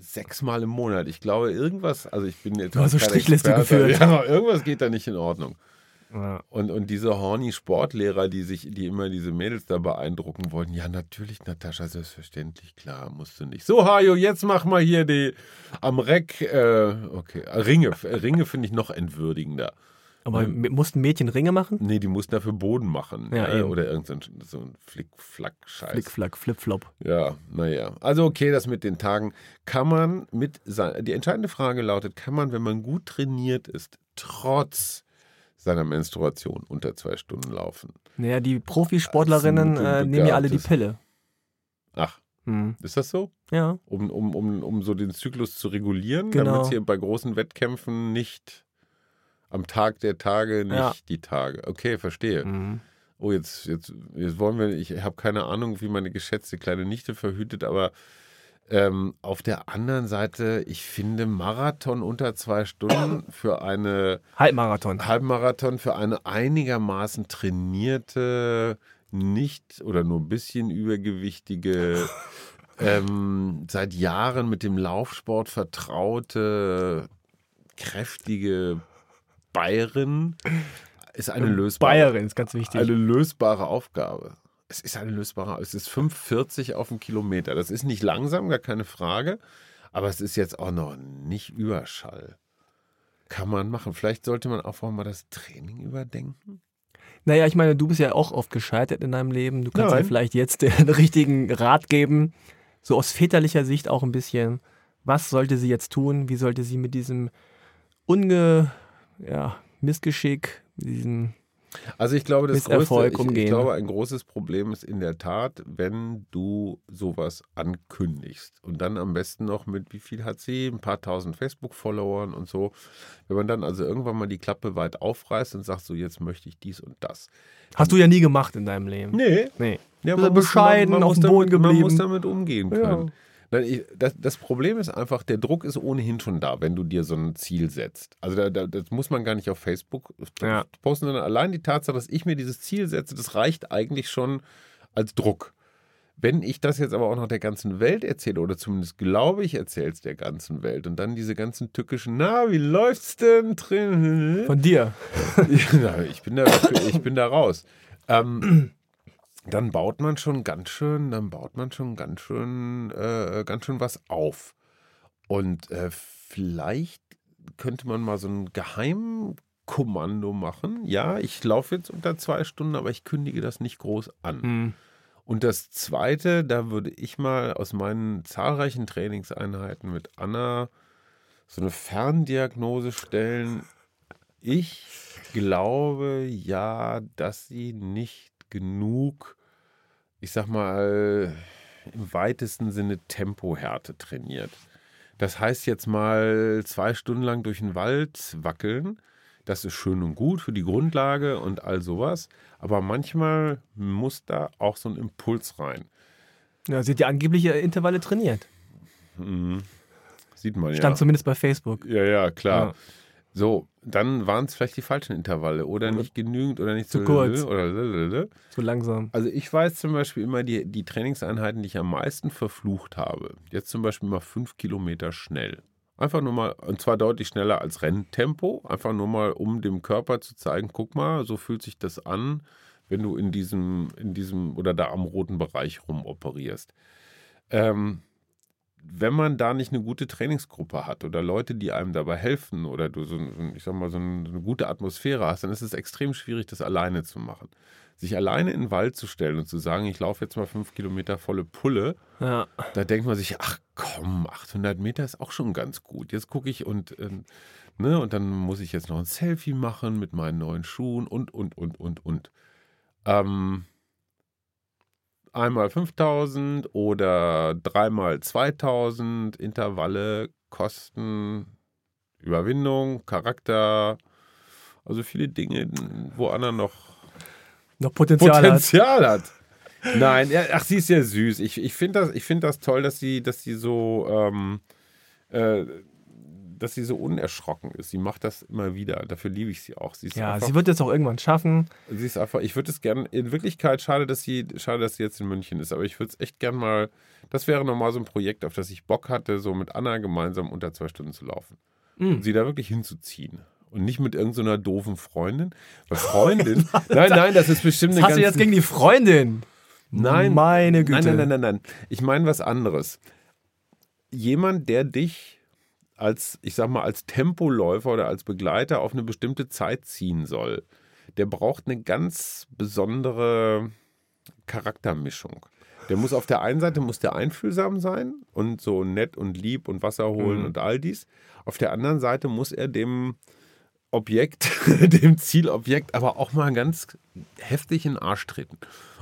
sechsmal im Monat. Ich glaube, irgendwas, also ich bin jetzt Du hast so kein Strichliste Experte, geführt. Ja, irgendwas geht da nicht in Ordnung. Ja. Und, und diese horny Sportlehrer, die sich, die immer diese Mädels da beeindrucken wollten, ja, natürlich, Natascha, selbstverständlich, klar, musst du nicht. So, Hajo, jetzt mach mal hier die am Reck, äh, okay, Ringe. Ringe finde ich noch entwürdigender. Aber m- mussten Mädchen Ringe machen? Nee, die mussten dafür Boden machen. Ja, eben. Oder irgendein so ein Flick-Flack-Scheiß. Flickflack, Flipflop. Ja, naja. Also okay, das mit den Tagen. Kann man mit, die entscheidende Frage lautet, kann man, wenn man gut trainiert ist, trotz seiner Menstruation unter zwei Stunden laufen? Naja, die Profisportlerinnen äh, nehmen ja alle die Pille. Ach, Hm. ist das so? Ja. Um, um, um, um so den Zyklus zu regulieren, Genau. damit es hier bei großen Wettkämpfen nicht am Tag der Tage nicht Ja. die Tage. Okay, verstehe. Mhm. Oh, jetzt, jetzt, jetzt wollen wir, ich habe keine Ahnung, wie meine geschätzte kleine Nichte verhütet, aber ähm, auf der anderen Seite, ich finde Marathon unter zwei Stunden für eine Halbmarathon. Halbmarathon, für eine einigermaßen trainierte, nicht oder nur ein bisschen übergewichtige, ähm, seit Jahren mit dem Laufsport vertraute, kräftige Bayerin ist eine lösbare Bayerin ist ganz wichtig. eine lösbare Aufgabe. Es ist eine lösbare Es ist 5,40 auf den Kilometer. Das ist nicht langsam, gar keine Frage. Aber es ist jetzt auch noch nicht Überschall. Kann man machen. Vielleicht sollte man auch mal das Training überdenken. Naja, ich meine, du bist ja auch oft gescheitert in deinem Leben. Du kannst Nein. dir vielleicht jetzt den richtigen Rat geben. So aus väterlicher Sicht auch ein bisschen. Was sollte sie jetzt tun? Wie sollte sie mit diesem Unge, ja, Missgeschick, diesem Also ich glaube, das größte, ich, ich glaube, ein großes Problem ist in der Tat, wenn du sowas ankündigst und dann am besten noch mit, wie viel hat sie, ein paar tausend Facebook-Followern und so. Wenn man dann also irgendwann mal die Klappe weit aufreißt und sagt, so jetzt möchte ich dies und das. Hast du ja nie gemacht in deinem Leben. Nee, Nee. Ja, Du bist muss- bescheiden, auf dem Boden damit, Man muss geblieben. damit umgehen Ja. können. Ich, das, das Problem ist einfach, der Druck ist ohnehin schon da, wenn du dir so ein Ziel setzt. Also da, da, das muss man gar nicht auf Facebook Ja. posten, sondern allein die Tatsache, dass ich mir dieses Ziel setze, das reicht eigentlich schon als Druck. Wenn ich das jetzt aber auch noch der ganzen Welt erzähle, oder zumindest glaube ich, erzähle es der ganzen Welt und dann diese ganzen tückischen, na, wie läuft's denn drin? Von dir. Ich, bin da, ich bin da raus. Ähm, dann baut man schon ganz schön, dann baut man schon ganz schön, äh, ganz schön was auf. Und äh, vielleicht könnte man mal so ein Geheimkommando machen. Ja, ich laufe jetzt unter zwei Stunden, aber ich kündige das nicht groß an. Hm. Und das Zweite, da würde ich mal aus meinen zahlreichen Trainingseinheiten mit Anna so eine Ferndiagnose stellen. Ich glaube ja, dass sie nicht genug, ich sag mal, im weitesten Sinne Tempohärte trainiert. Das heißt jetzt mal zwei Stunden lang durch den Wald wackeln. Das ist schön und gut für die Grundlage und all sowas. Aber manchmal muss da auch so ein Impuls rein. Ja, sie hat ja angeblich äh, Intervalle trainiert. Mhm. Sieht man Stand ja. zumindest bei Facebook. Ja, ja, klar. Ja. So, dann waren es vielleicht die falschen Intervalle oder nicht genügend oder nicht Zu kurz. Oder. So langsam. Also ich weiß zum Beispiel immer die, die Trainingseinheiten, die ich am meisten verflucht habe. Jetzt zum Beispiel mal fünf Kilometer schnell. Einfach nur mal, und zwar deutlich schneller als Renntempo. Einfach nur mal, um dem Körper zu zeigen, guck mal, so fühlt sich das an, wenn du in diesem, in diesem oder da am roten Bereich rumoperierst. Ähm, wenn man da nicht eine gute Trainingsgruppe hat oder Leute, die einem dabei helfen oder du so, ich sag mal, so eine gute Atmosphäre hast, dann ist es extrem schwierig, das alleine zu machen. Sich alleine in den Wald zu stellen und zu sagen, ich laufe jetzt mal fünf Kilometer volle Pulle, Ja. da denkt man sich, ach komm, 800 Meter ist auch schon ganz gut. Jetzt gucke ich und, äh, ne, und dann muss ich jetzt noch ein Selfie machen mit meinen neuen Schuhen und, und, und, und, und. Ähm, einmal 5000 oder dreimal 2000 Intervalle kosten Überwindung, Charakter, also viele Dinge, wo Anna noch Noch Potenzial, hat. Potenzial hat. Nein, ja, ach, sie ist ja süß. Ich, ich finde das, ich find das toll, dass sie, dass sie so, ähm, äh, dass sie so unerschrocken ist. Sie macht das immer wieder. Dafür liebe ich sie auch. Sie Ja, einfach, sie wird es auch irgendwann schaffen. sie ist einfach, ich würde es gerne, in Wirklichkeit schade, dass sie, schade, dass sie jetzt in München ist, aber ich würde es echt gern mal, das wäre nochmal so ein Projekt, auf das ich Bock hatte, so mit Anna gemeinsam unter zwei Stunden zu laufen. Mhm. Und sie da wirklich hinzuziehen. und nicht mit irgendeiner doofen Freundin. Weil Freundin, nein, nein, das ist bestimmt eine hast du jetzt gegen die Freundin? Nein. Meine Güte. Nein, nein, nein, nein, nein. Ich meine was anderes. Jemand, der dich als, ich sag mal, als Tempoläufer oder als Begleiter auf eine bestimmte Zeit ziehen soll, der braucht eine ganz besondere Charaktermischung. Der muss auf der einen Seite muss der einfühlsam sein und so nett und lieb und Wasser holen Mhm. und all dies. Auf der anderen Seite muss er dem Objekt, dem Zielobjekt, aber auch mal ganz heftig in den Arsch treten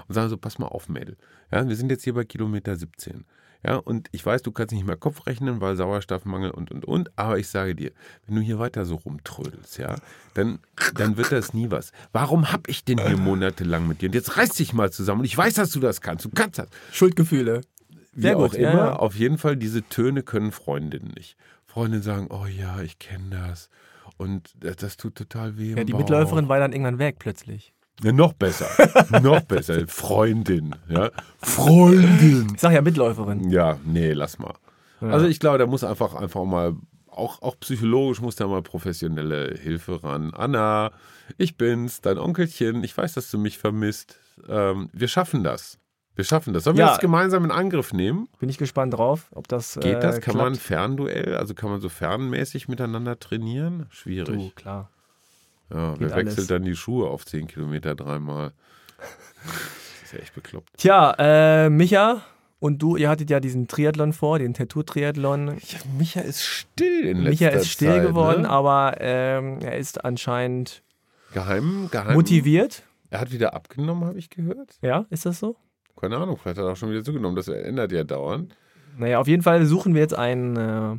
und sagen so, pass mal auf, Mädel. Ja, wir sind jetzt hier bei Kilometer 17. Ja, und ich weiß, du kannst nicht mehr Kopf rechnen, weil Sauerstoffmangel und, und, und. Aber ich sage dir, wenn du hier weiter so rumtrödelst, ja, dann, dann wird das nie was. Warum hab ich denn hier monatelang mit dir? Und jetzt reiß dich mal zusammen. Und ich weiß, dass du das kannst. Du kannst das. Schuldgefühle. Wie Sehr auch gut, immer, ja. auf jeden Fall, diese Töne können Freundinnen nicht. Freundinnen sagen, oh ja, ich kenne das. Und das, das tut total weh. Ja, die Bauch. Mitläuferin war dann irgendwann weg plötzlich. Ja, noch besser. noch besser. Freundin. Ja. Freundin. Ich sag ja Mitläuferin. Ja, nee, lass mal. Ja. Also ich glaube, da muss einfach einfach mal, auch, auch psychologisch muss da mal professionelle Hilfe ran. Anna, ich bin's, dein Onkelchen. Ich weiß, dass du mich vermisst. Ähm, wir schaffen das. Wir schaffen das. Sollen wir Ja. das gemeinsam in Angriff nehmen? Bin ich gespannt drauf, ob das Geht das? Äh, Kann klappt. man Fernduell, also kann man so fernmäßig miteinander trainieren? Du, Schwierig. klar. Ja, wer wechselt alles. dann die Schuhe auf 10 Kilometer dreimal? Das ist ja echt bekloppt. Tja, äh, Micha und du, ihr hattet ja diesen Triathlon vor, den Tattoo-Triathlon. Ja, Micha ist still in letzter Micha ist still Zeit, geworden, Ne? aber ähm, er ist anscheinend Geheim, geheim. motiviert. Er hat wieder abgenommen, habe ich gehört. Ja, ist das so? Keine Ahnung, vielleicht hat er auch schon wieder zugenommen. Das ändert ja dauernd. Naja, auf jeden Fall suchen wir jetzt ein, äh,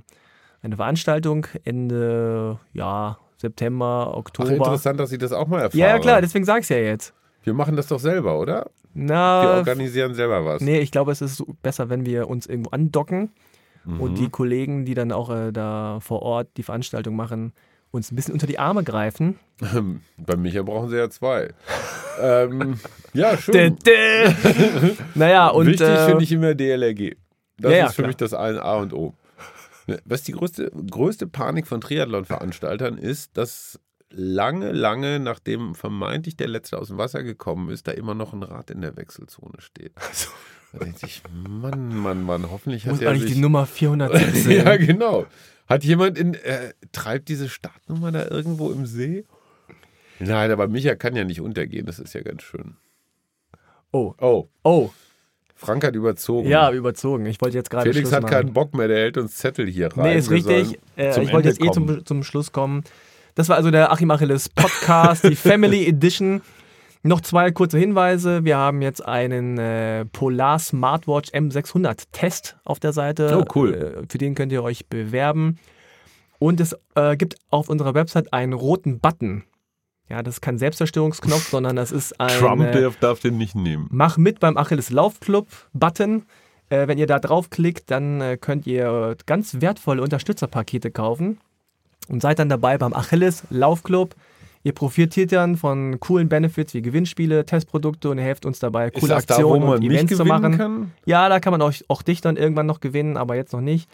eine Veranstaltung Ende ja, September, Ach, Oktober. interessant, dass ich das auch mal erfahre. ja, ja, klar, deswegen sag ich ja jetzt. Wir machen das doch selber, oder? Wir Na, organisieren selber was. nee, ich glaube, es ist besser, wenn wir uns irgendwo andocken Mhm. und die Kollegen, die dann auch äh, da vor Ort die Veranstaltung machen, uns ein bisschen unter die Arme greifen. Bei Micha brauchen sie ja zwei. ähm, ja, schön. naja, und Wichtig äh, finde ich immer DLRG. Das ja, ist für klar. mich das A und O. Was die größte, größte Panik von Triathlon-Veranstaltern ist, dass lange, lange nachdem vermeintlich der Letzte aus dem Wasser gekommen ist, da immer noch ein Rad in der Wechselzone steht. Da denkt sich, Mann, Mann, Mann, hoffentlich hat muss er eigentlich sich... die Nummer 417. ja, genau. Hat jemand in... Äh, treibt diese Startnummer da irgendwo im See? Nein, aber Micha kann ja nicht untergehen, das ist ja ganz schön. Oh, Oh, oh, Frank hat überzogen. ja, überzogen. Ich wollte jetzt gerade Felix Schluss hat machen. keinen Bock mehr, der hält uns Zettel hier rein. Nee, ist Wir richtig. Äh, ich wollte jetzt eh zum, zum Schluss kommen. Das war also der Achim Achilles Podcast, die Family Edition. Noch zwei kurze Hinweise. Wir haben jetzt einen äh, Polar Smartwatch M600 Test auf der Seite. Oh, cool. Äh, für den könnt ihr euch bewerben. Und es äh, gibt auf unserer Website einen roten Button. Ja, das ist kein Selbstzerstörungsknopf, sondern das ist ein Trump äh, darf, den nicht nehmen. Mach mit beim Achilles Laufclub Button. Äh, wenn ihr da draufklickt, dann äh, könnt ihr ganz wertvolle Unterstützerpakete kaufen und seid dann dabei beim Achilles Laufclub. Ihr profitiert dann von coolen Benefits wie Gewinnspiele, Testprodukte und ihr helft uns dabei, coole da, Aktionen man und Events zu machen. kann? Ja, da kann man euch, auch dich dann irgendwann noch gewinnen, aber jetzt noch nicht.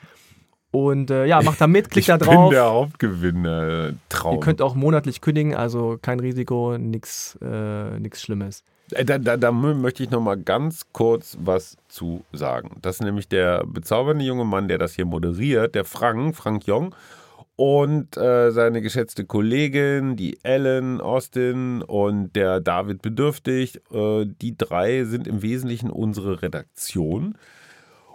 Und äh, ja, macht da mit, klickt ich da bin drauf. der Hauptgewinner. Traum. Ihr könnt auch monatlich kündigen, also kein Risiko, nichts äh, nix Schlimmes. Äh, Da, da, da mö- möchte ich noch mal ganz kurz was zu sagen. Das ist nämlich der bezaubernde junge Mann, der das hier moderiert, der Frank, Frank Jong. Und äh, seine geschätzte Kollegin, die Ellen Austin und der David Bedürftig, äh, die drei sind im Wesentlichen unsere Redaktion.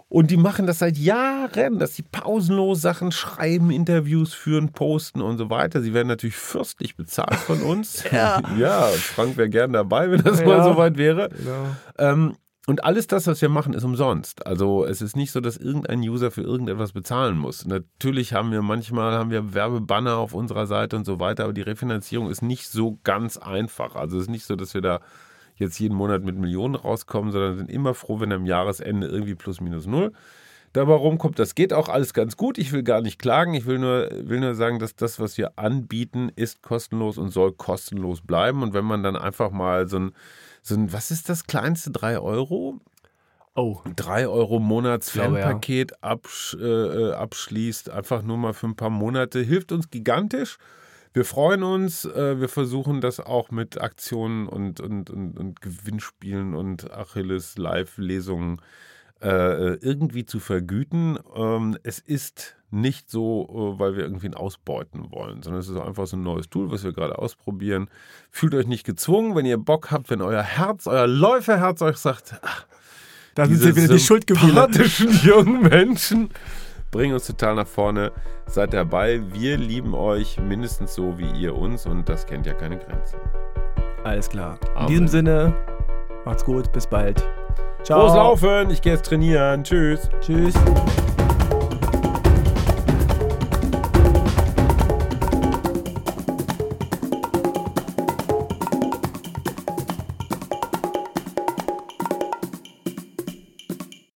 Und die machen das seit Jahren, dass sie pausenlos Sachen schreiben, Interviews führen, posten und so weiter. Sie werden natürlich fürstlich bezahlt von uns. Ja. ja, Frank wäre gern dabei, wenn das mal Ja. soweit wäre. Genau. Ähm, und alles das, was wir machen, ist umsonst. Also es ist nicht so, dass irgendein User für irgendetwas bezahlen muss. Natürlich haben wir manchmal haben wir Werbebanner auf unserer Seite und so weiter, aber die Refinanzierung ist nicht so ganz einfach. Also es ist nicht so, dass wir da jetzt jeden Monat mit Millionen rauskommen, sondern sind immer froh, wenn am Jahresende irgendwie plus minus null dabei rumkommt. Das geht auch alles ganz gut. Ich will gar nicht klagen. Ich will nur, will nur sagen, dass das, was wir anbieten, ist kostenlos und soll kostenlos bleiben. Und wenn man dann einfach mal so ein, so ein was ist das kleinste? 3 Euro? Oh, 3 Euro Monats ja. Fanpaket absch, äh, äh, abschließt, einfach nur mal für ein paar Monate, hilft uns gigantisch. Wir freuen uns. Äh, wir versuchen das auch mit Aktionen und, und, und, und Gewinnspielen und Achilles Live-Lesungen äh, irgendwie zu vergüten. Ähm, es ist nicht so, äh, weil wir irgendwen ausbeuten wollen, sondern es ist einfach so ein neues Tool, was wir gerade ausprobieren. Fühlt euch nicht gezwungen, wenn ihr Bock habt, wenn euer Herz, euer Läuferherz euch sagt, ach, da sind sie wieder die Schuldgefühle. jungen Menschen bringen uns total nach vorne. Seid dabei. Wir lieben euch mindestens so wie ihr uns und das kennt ja keine Grenzen. Alles klar. Amen. In diesem Sinne, macht's gut, bis bald. Ciao. Groß laufen, ich gehe jetzt trainieren. Tschüss. Tschüss.